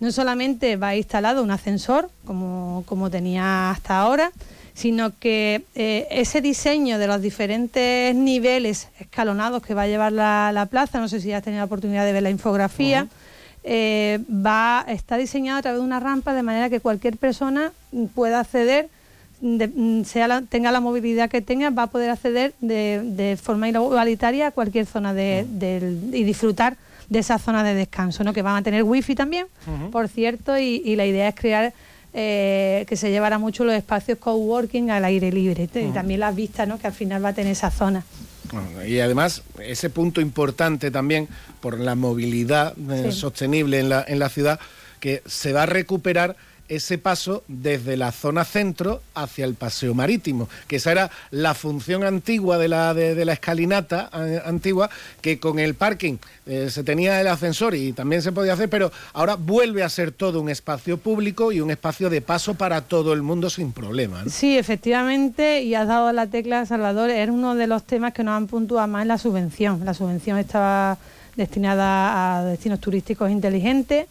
No solamente va instalado un ascensor, como, como tenía hasta ahora, sino que eh, ese diseño de los diferentes niveles escalonados que va a llevar la, la plaza, no sé si has tenido la oportunidad de ver la infografía, eh, va, está diseñado a través de una rampa de manera que cualquier persona pueda acceder, de- sea la- tenga la movilidad que tenga, va a poder acceder de, de forma igualitaria a cualquier zona de, del- y disfrutar de esa zona de descanso, ¿no? que van a tener wifi también, por cierto, y, y la idea es crear eh, que se llevará mucho los espacios coworking al aire libre y Ujú. también las vistas, ¿no? que al final va a tener esa zona. Y además, ese punto importante también por la movilidad eh, Sí. sostenible en la, en la ciudad, que se va a recuperar ese paso desde la zona centro hacia el paseo marítimo, que esa era la función antigua de la, de, la escalinata eh, antigua, que con el parking eh, se tenía el ascensor y también se podía hacer, pero ahora vuelve a ser todo un espacio público y un espacio de paso para todo el mundo sin problema. Sí, efectivamente, y has dado la tecla, Salvador, era uno de los temas que nos han puntuado más en la subvención. La subvención estaba destinada a destinos turísticos inteligentes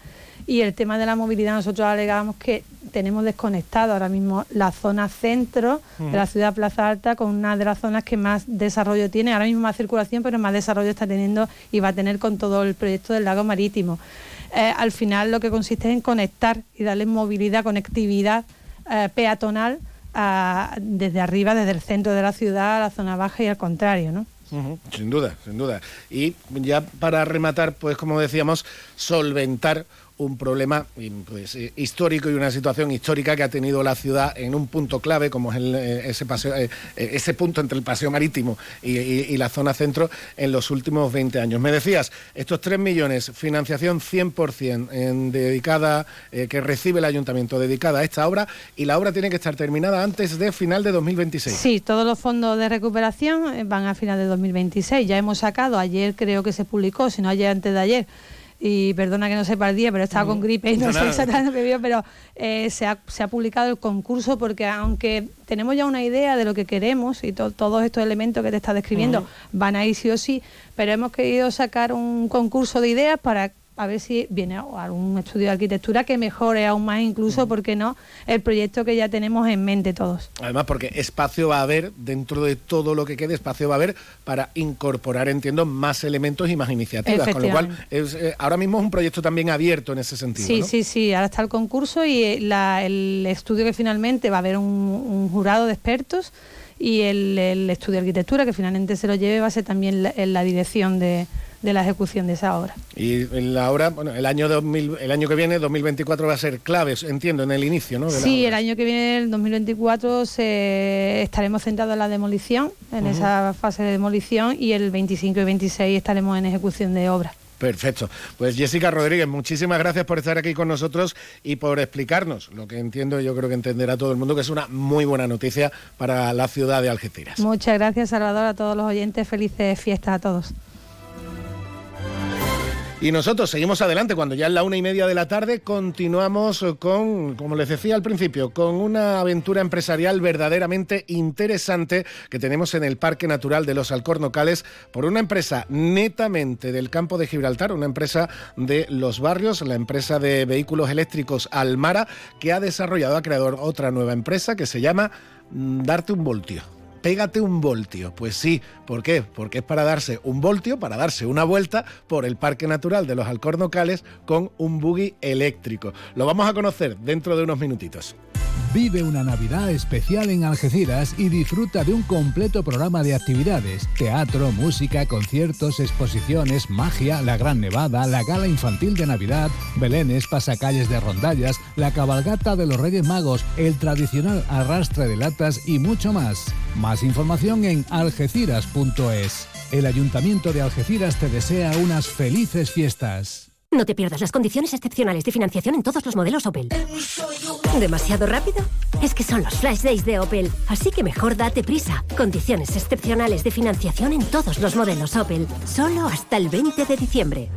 y el tema de la movilidad nosotros alegábamos que tenemos desconectado ahora mismo la zona centro de la ciudad Plaza Alta con una de las zonas que más desarrollo tiene, ahora mismo más circulación, pero más desarrollo está teniendo y va a tener con todo el proyecto del lago marítimo. Eh, al final lo que consiste es en conectar y darle movilidad, conectividad eh, peatonal desde arriba, desde el centro de la ciudad a la zona baja y al contrario, ¿no? Sin duda, sin duda. Y ya para rematar, pues como decíamos, solventar un problema pues, eh, histórico y una situación histórica que ha tenido la ciudad en un punto clave, como es eh, ese, paseo, eh, punto entre el paseo marítimo y, la zona centro en los últimos 20 años. Me decías, estos 3 millones, financiación 100% en dedicada, que recibe el ayuntamiento dedicada a esta obra y la obra tiene que estar terminada antes de final de 2026. Sí, todos los fondos de recuperación van a final de 2026. Ya hemos sacado, ayer creo que se publicó, si no ayer antes de ayer, y perdona que no sepa el día, pero estaba con gripe y no, sé exactamente qué vio, pero eh, se, ha, se, ha, publicado el concurso porque aunque tenemos ya una idea de lo que queremos y todos estos elementos que te está describiendo van a ir sí o sí, pero hemos querido sacar un concurso de ideas para a ver si viene algún estudio de arquitectura que mejore aún más incluso, ¿por qué no?, el proyecto que ya tenemos en mente todos. Además, porque espacio va a haber, dentro de todo lo que quede, espacio va a haber para incorporar, entiendo, más elementos y más iniciativas. Con lo cual, eh, ahora mismo es un proyecto también abierto en ese sentido. Sí, sí, sí. Ahora está el concurso y eh, el estudio que finalmente va a haber un, jurado de expertos y el, estudio de arquitectura que finalmente se lo lleve va a ser también la dirección de de la ejecución de esa obra. Y la obra, bueno, el año 2000, el año que viene, 2024 va a ser clave, entiendo, en el inicio, ¿no? sí, el año que viene, el 2024, se, estaremos centrados en la demolición, en esa fase de demolición, y el 25 y 26 estaremos en ejecución de obra. Perfecto. Pues Jessica Rodríguez, muchísimas gracias por estar aquí con nosotros y por explicarnos lo que entiendo, yo creo que entenderá todo el mundo, que es una muy buena noticia para la ciudad de Algeciras. Muchas gracias, Salvador, a todos los oyentes. Felices fiestas a todos. Y nosotros seguimos adelante cuando ya es la una y media de la tarde. Continuamos con, como les decía al principio, con una aventura empresarial verdaderamente interesante que tenemos en el Parque Natural de los Alcornocales por una empresa netamente del campo de Gibraltar, una empresa de los barrios, la empresa de vehículos eléctricos Almara, que ha desarrollado, ha creado otra nueva empresa que se llama mm, Darte un Voltio pégate un voltio. Pues sí, ¿por qué? Porque es para darse un voltio, para darse una vuelta por el Parque Natural de los Alcornocales con un buggy eléctrico. Lo vamos a conocer dentro de unos minutitos. Vive una Navidad especial en Algeciras y disfruta de un completo programa de actividades, teatro, música, conciertos, exposiciones, magia, la Gran Nevada, la gala infantil de Navidad, belenes, pasacalles de rondallas, la cabalgata de los Reyes Magos, el tradicional arrastre de latas y mucho más. Más información en algeciras.es. El Ayuntamiento de Algeciras te desea unas felices fiestas. No te pierdas las condiciones excepcionales de financiación en todos los modelos Opel. ¿Demasiado rápido? Es que son los flash days de Opel, así que mejor date prisa. Condiciones excepcionales de financiación en todos los modelos Opel, solo hasta el 20 de diciembre.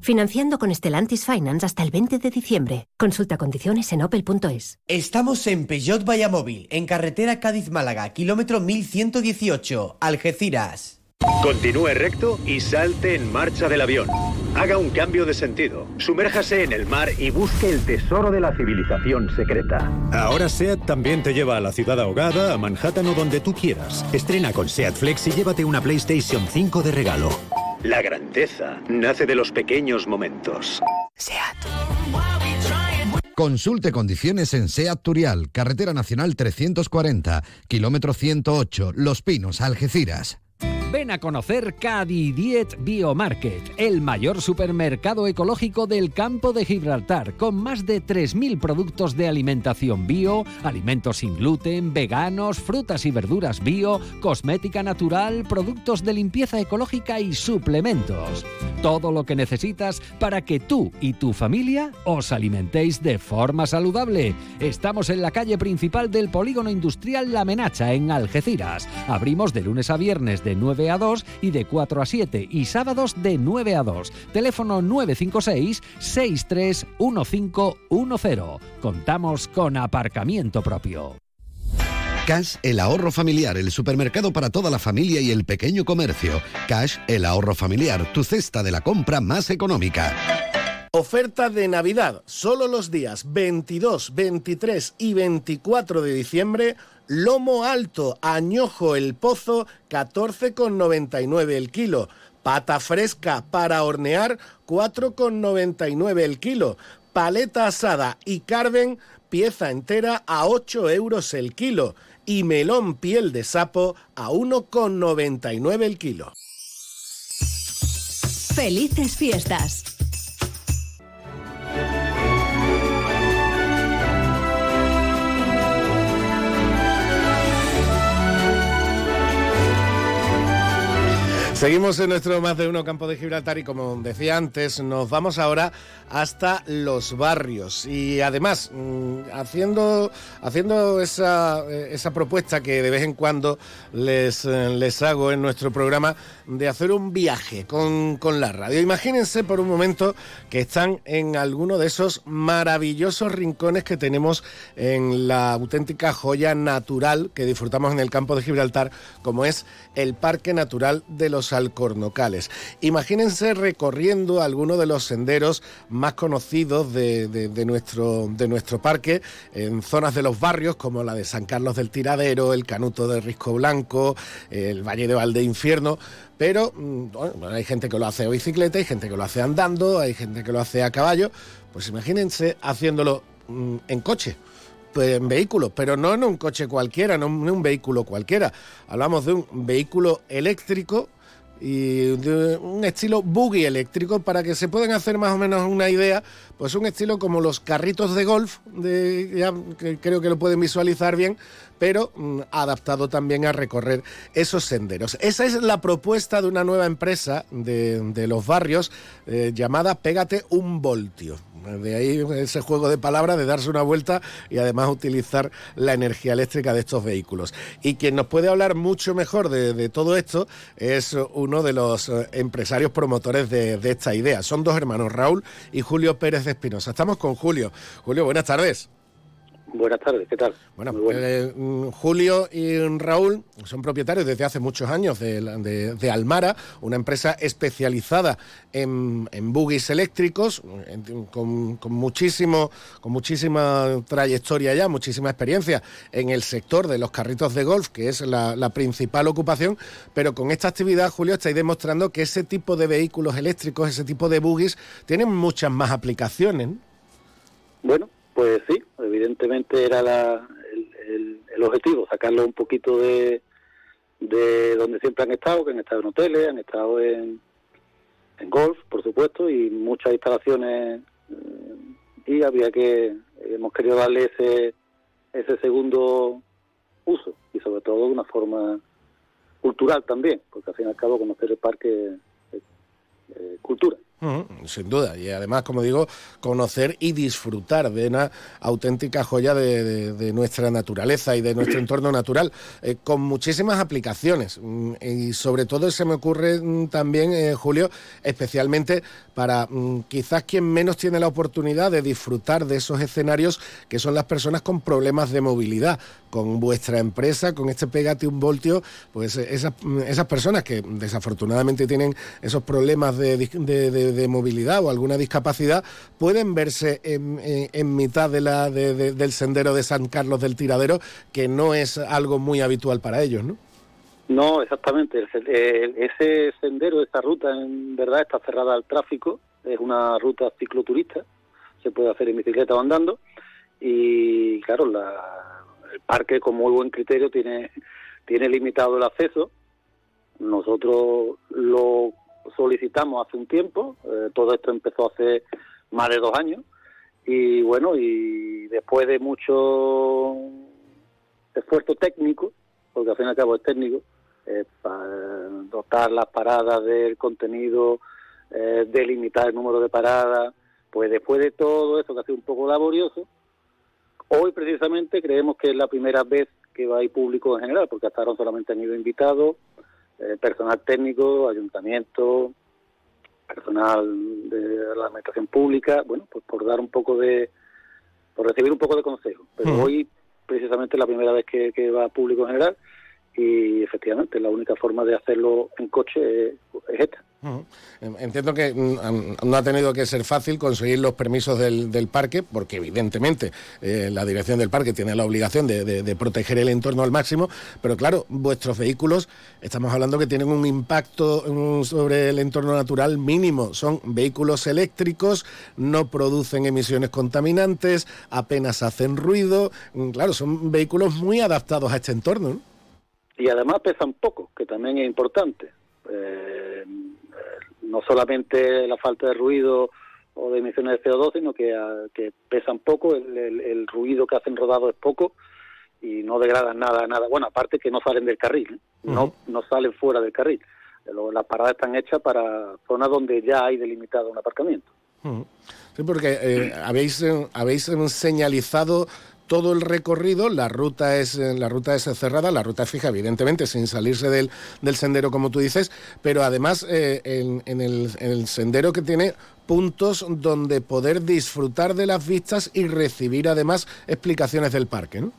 Financiando con Stellantis Finance hasta el 20 de diciembre. Consulta condiciones en opel.es. Estamos en Peugeot Vallamóvil, en carretera Cádiz-Málaga, kilómetro 1118, Algeciras. Continúe recto y salte en marcha del avión. Haga un cambio de sentido. Sumérjase en el mar y busque el tesoro de la civilización secreta. Ahora SEAT también te lleva a la ciudad ahogada, a Manhattan o donde tú quieras. Estrena con SEAT Flex y llévate una PlayStation 5 de regalo. La grandeza nace de los pequeños momentos. SEAT. Consulte condiciones en SEAT Turial, Carretera Nacional 340, kilómetro 108, Los Pinos, Algeciras. Ven a conocer Cadidiet Biomarket, el mayor supermercado ecológico del campo de Gibraltar, con más de 3.000 productos de alimentación bio, alimentos sin gluten, veganos, frutas y verduras bio, cosmética natural, productos de limpieza ecológica y suplementos. Todo lo que necesitas para que tú y tu familia os alimentéis de forma saludable. Estamos en la calle principal del polígono industrial La Menacha, en Algeciras. Abrimos de lunes a viernes de 9 a 2 y de 4 a 7 y sábados de 9 a 2. Teléfono 956 631510. Contamos con aparcamiento propio. Cash, el ahorro familiar, el supermercado para toda la familia y el pequeño comercio. Cash, el ahorro familiar, tu cesta de la compra más económica. Oferta de Navidad, solo los días 22, 23 y 24 de diciembre Lomo alto, añojo el pozo, 14,99 el kilo. Pata fresca para hornear, 4,99 el kilo. Paleta asada y carven pieza entera a 8 euros el kilo y melón piel de sapo a 1,99 el kilo. Felices fiestas. Seguimos en nuestro más de uno campo de Gibraltar y como decía antes, nos vamos ahora hasta los barrios y además mm, haciendo, haciendo esa, eh, esa propuesta que de vez en cuando les, eh, les hago en nuestro programa de hacer un viaje con, con la radio. Imagínense por un momento que están en alguno de esos maravillosos rincones que tenemos en la auténtica joya natural que disfrutamos en el campo de Gibraltar, como es el Parque Natural de los Alcornocales. Imagínense recorriendo alguno de los senderos más conocidos de, de- nuestro, de nuestro parque, en zonas de los barrios como la de San Carlos del Tiradero, el Canuto de Risco Blanco, el Valle de Valde Infierno. Pero mm, bueno, hay gente que lo hace a bicicleta, hay gente que lo hace andando, hay gente que lo hace a caballo. Pues imagínense haciéndolo mm, en coche pues, en vehículos, pero no en un coche cualquiera, no en un vehículo cualquiera. Hablamos de un vehículo eléctrico y un estilo buggy eléctrico para que se puedan hacer más o menos una idea, pues un estilo como los carritos de golf, de, ya creo que lo pueden visualizar bien, pero mm, adaptado también a recorrer esos senderos. Esa es la propuesta de una nueva empresa de, los barrios eh, llamada Pégate un voltio. De ahí ese juego de palabras de darse una vuelta y además utilizar la energía eléctrica de estos vehículos. Y quien nos puede hablar mucho mejor de, todo esto es uno de los eh, empresarios promotores de esta idea. Son dos hermanos, Raúl y Julio Pérez de Espinosa. Estamos con Julio. Julio, buenas tardes. Buenas tardes, ¿qué tal? Bueno, eh, mm, Julio y Raúl son propietarios desde hace muchos años de, de- de Almara, una empresa especializada en, en buggies eléctricos, en- con, con muchísimo, con muchísima trayectoria ya, muchísima experiencia en el sector de los carritos de golf, que es la, la principal ocupación, pero con esta actividad, Julio, estáis demostrando que ese tipo de vehículos eléctricos, ese tipo de buggies, tienen muchas más aplicaciones. ¿no? Bueno, pues sí, evidentemente era la- el, objetivo, sacarlo un poquito de, de donde siempre han estado, que han estado en hoteles, han estado en, en golf, por supuesto, y muchas instalaciones, eh, y había que, hemos querido darle ese, ese segundo uso, y sobre todo de una forma cultural también, porque al fin y al cabo conocer el parque es eh, cultura. Sin duda, y además, como digo, conocer y disfrutar de una auténtica joya de, nuestra naturaleza y de nuestro entorno natural, eh, con muchísimas aplicaciones. Mm, Y sobre todo se me ocurre mm, también, eh, Julio, especialmente para mm, quizás quien menos tiene la oportunidad de disfrutar de esos escenarios, que son las personas con problemas de movilidad. Con vuestra empresa, con este Pégate un Voltio, pues eh, esas, esas personas que desafortunadamente tienen esos problemas de- de- movilidad o alguna discapacidad, pueden verse en, en- mitad de la, de- de- del sendero de San Carlos del Tiradero, que no es algo muy habitual para ellos, ¿no? No, exactamente. Ese sendero, esa ruta, en verdad está cerrada al tráfico. Es una ruta cicloturista. Se puede hacer en bicicleta o andando. Y claro, la- el parque, con muy buen criterio, tiene, tiene limitado el acceso. Nosotros lo solicitamos hace un tiempo. eh, todo esto empezó hace más de dos años. Y bueno, y después de mucho esfuerzo técnico, porque al fin y al cabo es técnico, eh, para dotar las paradas del contenido, eh, delimitar el número de paradas, pues después de todo eso que ha sido un poco laborioso, hoy precisamente creemos que es la primera vez que va a ir público en general, porque hasta ahora solamente han ido invitados, eh, personal técnico, ayuntamiento, personal de la administración pública, bueno, pues por dar un poco de, por recibir un poco de consejo. Pero hoy precisamente es la primera vez que, que va público en general y efectivamente la única forma de hacerlo en coche es, es esta. En- Entiendo que mm, no ha tenido que ser fácil conseguir los permisos del, parque, porque evidentemente eh, la dirección del parque tiene la obligación de, proteger el entorno al máximo, pero claro, vuestros vehículos, estamos hablando que tienen un impacto mm, sobre el entorno natural mínimo. Son vehículos eléctricos, no producen emisiones contaminantes, apenas hacen ruido. Mm, Claro, son vehículos muy adaptados a este entorno. ¿no? Y además pesan poco, que también es importante. Eh, no solamente la falta de ruido o de emisiones de CO2, sino que, ah, que pesan poco, el, el- el ruido que hacen rodado es poco y no degradan nada, nada. Bueno, aparte que no salen del carril, ¿eh? no, no salen fuera del carril. Lo- Las paradas están hechas para zonas donde ya hay delimitado un aparcamiento. Sí, porque eh, habéis, eh, habéis eh, señalizado todo el recorrido, la ruta es eh, la ruta es cerrada, la ruta es fija, evidentemente, sin salirse del, del sendero, como tú dices, pero además eh, en, el, en el sendero que tiene puntos donde poder disfrutar de las vistas y recibir además explicaciones del parque, ¿no?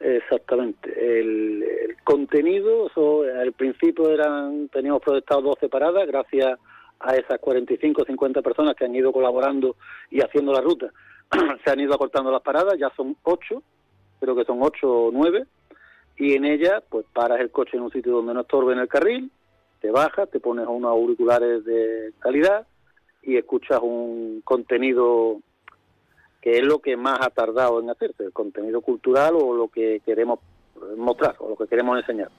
Exactamente. El, el contenido, eso, al principio eran teníamos proyectado 12 paradas, gracias a esas 45 o 50 personas que han ido colaborando y haciendo la ruta. <clears throat> Se han ido acortando las paradas, ya son 8, creo que son 8 o 9, y en ellas, pues paras el coche en un sitio donde no estorbe en el carril, te bajas, te pones unos auriculares de calidad y escuchas un contenido que es lo que más ha tardado en hacerse, el contenido cultural o lo que queremos mostrar o lo que queremos enseñar,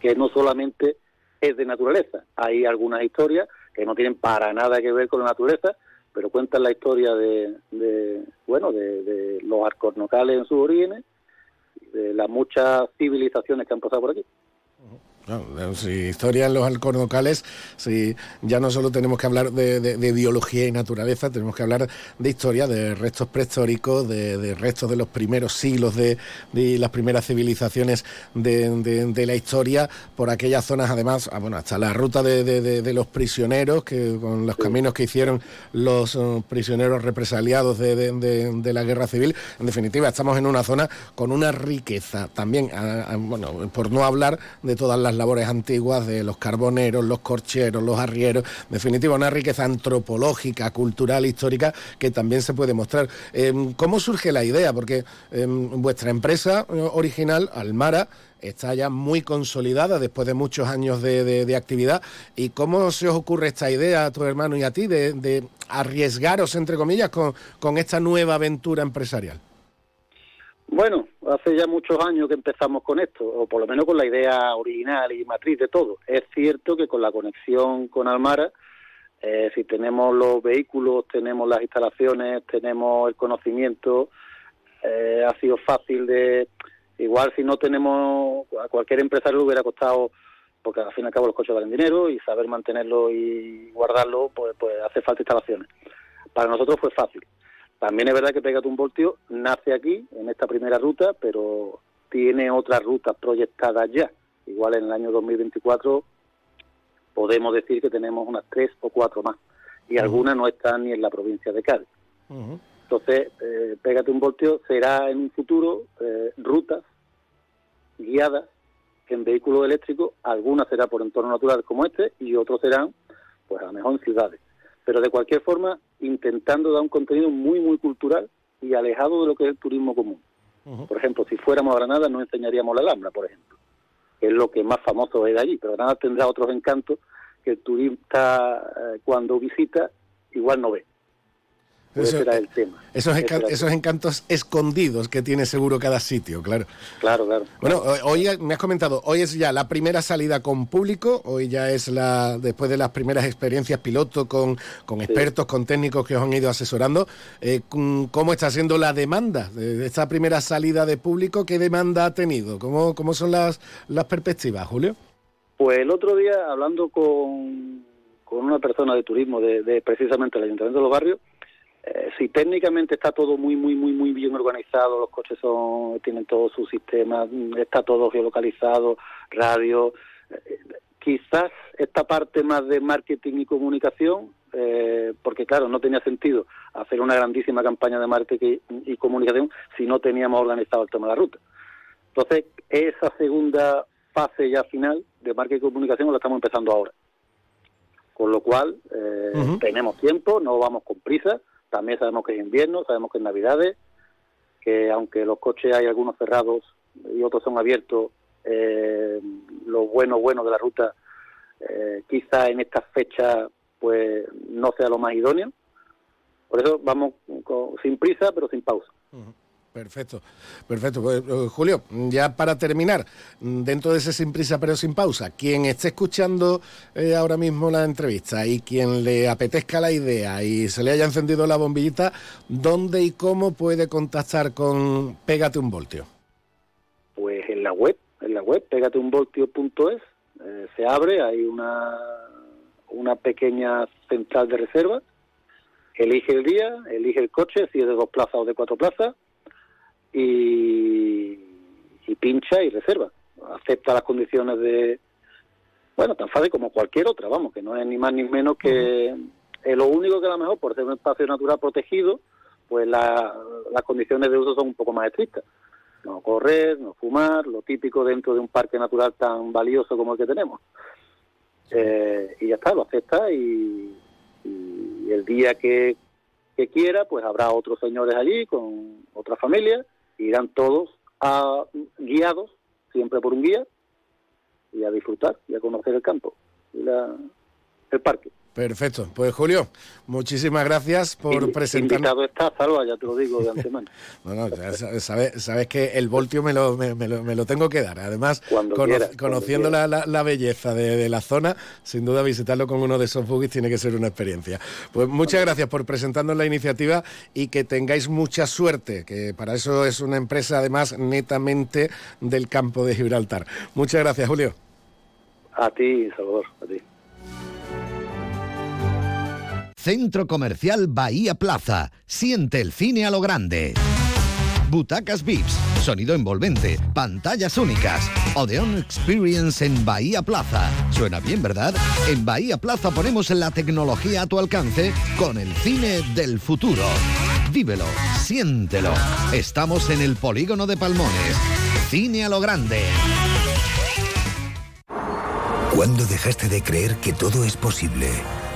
que no solamente es de naturaleza, hay algunas historias que no tienen para nada que ver con la naturaleza, pero cuentan la historia de, de, bueno, de, de los arcornocales en sus orígenes, de las muchas civilizaciones que han pasado por aquí. Si historia en los alcornocales, si ya no solo tenemos que hablar de, de- de biología y naturaleza, tenemos que hablar de historia, de restos prehistóricos, de, de restos de los primeros siglos de, de las primeras civilizaciones de, la historia, por aquellas zonas además, ah, bueno, hasta la ruta de, los prisioneros, que con los caminos que hicieron los eh, prisioneros represaliados de, de- de- de la guerra civil. En definitiva, estamos en una zona con una riqueza también, ah, ah, bueno, por no hablar de todas las labores antiguas de los carboneros, los corcheros, los arrieros, en definitiva, una riqueza antropológica, cultural, histórica que también se puede mostrar. Em, ¿Cómo surge la idea? Porque em, vuestra empresa eh, original, Almara, está ya muy consolidada después de muchos años de, actividad. ¿Y cómo se os ocurre esta idea a tu hermano y a ti de, arriesgaros, entre comillas, con esta nueva aventura empresarial? Bueno, hace ya muchos años que empezamos con esto, o por lo menos con la idea original y matriz de todo. Es cierto que con la conexión con Almara, eh, si tenemos los vehículos, tenemos las instalaciones, tenemos el conocimiento, eh, ha sido fácil de... Igual si no tenemos, a cualquier empresario le hubiera costado, porque al fin y al cabo los coches valen dinero y saber mantenerlo y guardarlo, pues, pues hace falta instalaciones. Para nosotros fue fácil. También es verdad que Pégate un Voltio nace aquí, en esta primera ruta, pero tiene otras rutas proyectadas ya. Igual en el año 2024 podemos decir que tenemos unas tres o cuatro más. Y algunas no están ni en la provincia de Cádiz. Entonces, eh, Pégate un Voltio será en un futuro eh, rutas guiadas en vehículos eléctricos, algunas será por entorno natural como este y otros serán, pues a lo mejor en ciudades. Pero de cualquier forma, intentando dar un contenido muy, muy cultural y alejado de lo que es el turismo común. Por ejemplo, si fuéramos a Granada, no enseñaríamos la Alhambra, por ejemplo, que es lo que más famoso es de allí. Pero Granada tendrá otros encantos que el turista, eh, cuando visita, igual no ve. Pues Eso- ese era el tema. Esos, era el esos encantos escondidos que tiene seguro cada sitio, claro. Claro, claro. Bueno, ho- hoy me has comentado, hoy es ya la primera salida con público, hoy ya es la después de las primeras experiencias piloto con, con expertos, con técnicos que os han ido asesorando. eh, ¿Cómo está siendo la demanda de de esta primera salida de público? ¿Qué demanda ha tenido? ¿Cómo, cómo son las, las perspectivas, Julio? Pues el otro día, hablando con, con una persona de turismo de, de precisamente el Ayuntamiento de los Barrios, eh, si técnicamente está todo muy, muy, muy, muy bien organizado, los coches son tienen todo su sistema, mm, está todo geolocalizado, radio, eh, quizás esta parte más de marketing y comunicación, eh, porque claro, no tenía sentido hacer una grandísima campaña de marketing y comunicación si no teníamos organizado el tema de la ruta. Entonces, esa segunda fase ya final de marketing y comunicación la estamos empezando ahora. Con lo cual, eh, tenemos tiempo, no vamos con prisa. También sabemos que es invierno, sabemos que es Navidades, que aunque los coches hay algunos cerrados y otros son abiertos, eh, lo bueno, bueno de la ruta, eh, quizá en estas fechas pues no sea lo más idóneo. Por eso vamos sin prisa, pero sin pausa. Perfecto, perfecto. Pues, Julio, ya para terminar, mm, dentro de ese sin prisa pero sin pausa, quien esté escuchando eh, ahora mismo la entrevista y quien le apetezca la idea y se le haya encendido la bombillita, ¿dónde y cómo puede contactar con Pégate un Voltio? Pues en la web, en la web, pégateunvoltio.es, eh, se abre, hay una, una pequeña central de reserva, elige el día, elige el coche, si es de dos plazas o de cuatro plazas, y, y pincha y reserva. Acepta las condiciones de, bueno, tan fácil como cualquier otra, vamos, que no es ni más ni menos que eh, lo único que a lo mejor por ser un espacio natural protegido, pues la- las condiciones de uso son un poco más estrictas. No correr, no fumar, lo típico dentro de un parque natural tan valioso como el que tenemos. Eh, y ya está, lo acepta y, y el día que, que quiera, pues habrá otros señores allí con otra familia, irán todos a, guiados, siempre por un guía, y a disfrutar y a conocer el campo, la- el parque. Perfecto. Pues Julio, muchísimas gracias por presentarnos. Invitado está, Salva, ya te lo digo de antemano. <laughs> No, no, ya sa- sabes, sabes que el voltio me lo, me, me lo, me lo tengo que dar. Además, Cuando cono- quieras, conociendo la, la- la belleza de, de la zona, sin duda visitarlo con uno de esos buggies tiene que ser una experiencia. Pues muchas gracias por presentarnos la iniciativa y que tengáis mucha suerte, que para eso es una empresa además netamente del campo de Gibraltar. Muchas gracias, Julio. A ti, Salvador, a ti. Centro Comercial Bahía Plaza. Siente el cine a lo grande. Butacas VIPs, sonido envolvente, pantallas únicas. Odeon Experience en Bahía Plaza. Suena bien, ¿verdad? En Bahía Plaza ponemos la tecnología a tu alcance con el cine del futuro. Vívelo, siéntelo. Estamos en el polígono de Palmones. Cine a lo grande. ¿Cuándo dejaste de creer que todo es posible?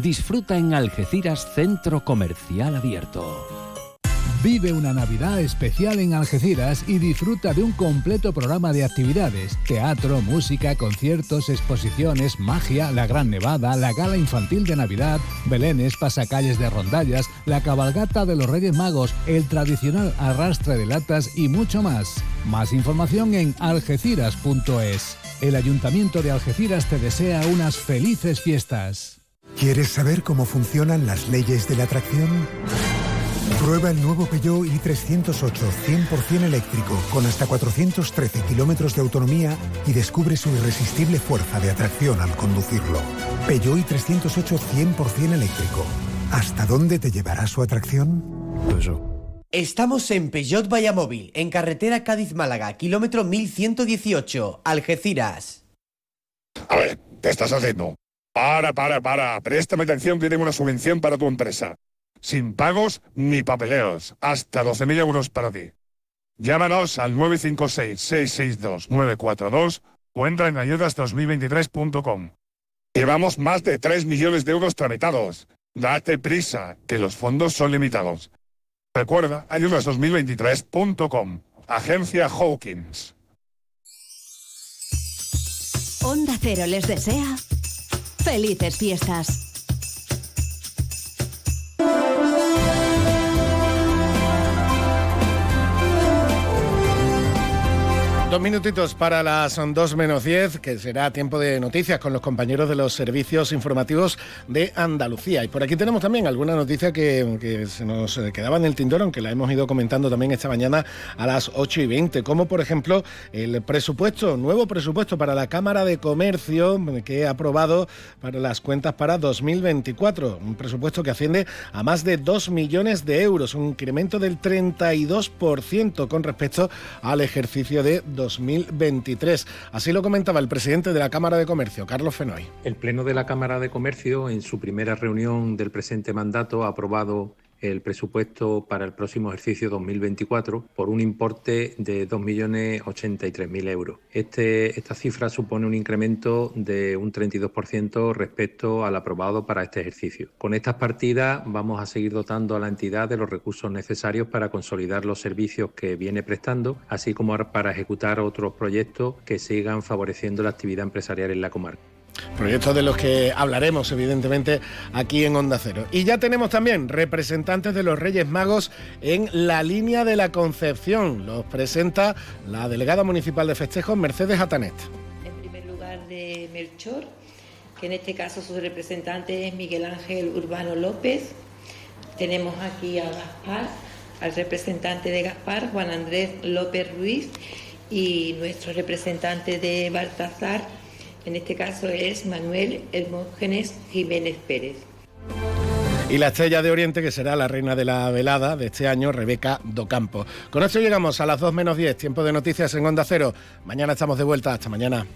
Disfruta en Algeciras Centro Comercial Abierto. Vive una Navidad especial en Algeciras y disfruta de un completo programa de actividades, teatro, música, conciertos, exposiciones, magia, la Gran Nevada, la gala infantil de Navidad, belenes, pasacalles de rondallas, la cabalgata de los Reyes Magos, el tradicional arrastre de latas y mucho más. Más información en algeciras.es. El Ayuntamiento de Algeciras te desea unas felices fiestas. ¿Quieres saber cómo funcionan las leyes de la atracción? Prueba el nuevo Peugeot i308 100% eléctrico con hasta 413 kilómetros de autonomía y descubre su irresistible fuerza de atracción al conducirlo. Peugeot i308 100% eléctrico. ¿Hasta dónde te llevará su atracción? Estamos en Peugeot Vallamóvil, en carretera Cádiz-Málaga, kilómetro 1118, Algeciras. A ver, ¿qué estás haciendo? Para, para, para. Préstame atención que una subvención para tu empresa. Sin pagos ni papeleos. Hasta 12.000 euros para ti. Llámanos al 956-662-942 o entra en ayudas2023.com. Llevamos más de 3 millones de euros tramitados. Date prisa, que los fondos son limitados. Recuerda, ayudas2023.com. Agencia Hawkins. Onda Cero les desea felices fiestas. Dos minutitos para las son dos menos diez, que será tiempo de noticias con los compañeros de los servicios informativos de Andalucía. Y por aquí tenemos también alguna noticia que, se nos quedaba en el tintero, aunque la hemos ido comentando también esta mañana a las 8 y 20, como por ejemplo el presupuesto, nuevo presupuesto para la Cámara de Comercio que ha aprobado para las cuentas para 2024. Un presupuesto que asciende a más de 2 millones de euros, un incremento del 32% con respecto al ejercicio de 2023. Así lo comentaba el presidente de la Cámara de Comercio, Carlos Fenoy. El Pleno de la Cámara de Comercio, en su primera reunión del presente mandato, ha aprobado el presupuesto para el próximo ejercicio 2024 por un importe de 2.083.000 euros. Este, esta cifra supone un incremento de un 32% respecto al aprobado para este ejercicio. Con estas partidas vamos a seguir dotando a la entidad de los recursos necesarios para consolidar los servicios que viene prestando, así como para ejecutar otros proyectos que sigan favoreciendo la actividad empresarial en la comarca. Proyectos de los que hablaremos, evidentemente, aquí en Onda Cero. Y ya tenemos también representantes de los Reyes Magos en la línea de la Concepción. Los presenta la delegada municipal de festejos, Mercedes Atanet. En primer lugar, de Melchor, que en este caso su representante es Miguel Ángel Urbano López. Tenemos aquí a Gaspar, al representante de Gaspar, Juan Andrés López Ruiz, y nuestro representante de Baltazar, en este caso es Manuel Hermógenes Jiménez Pérez. Y la estrella de Oriente, que será la reina de la velada de este año, Rebeca Docampo. Con esto llegamos a las 2 menos 10, tiempo de noticias en Onda Cero. Mañana estamos de vuelta. Hasta mañana.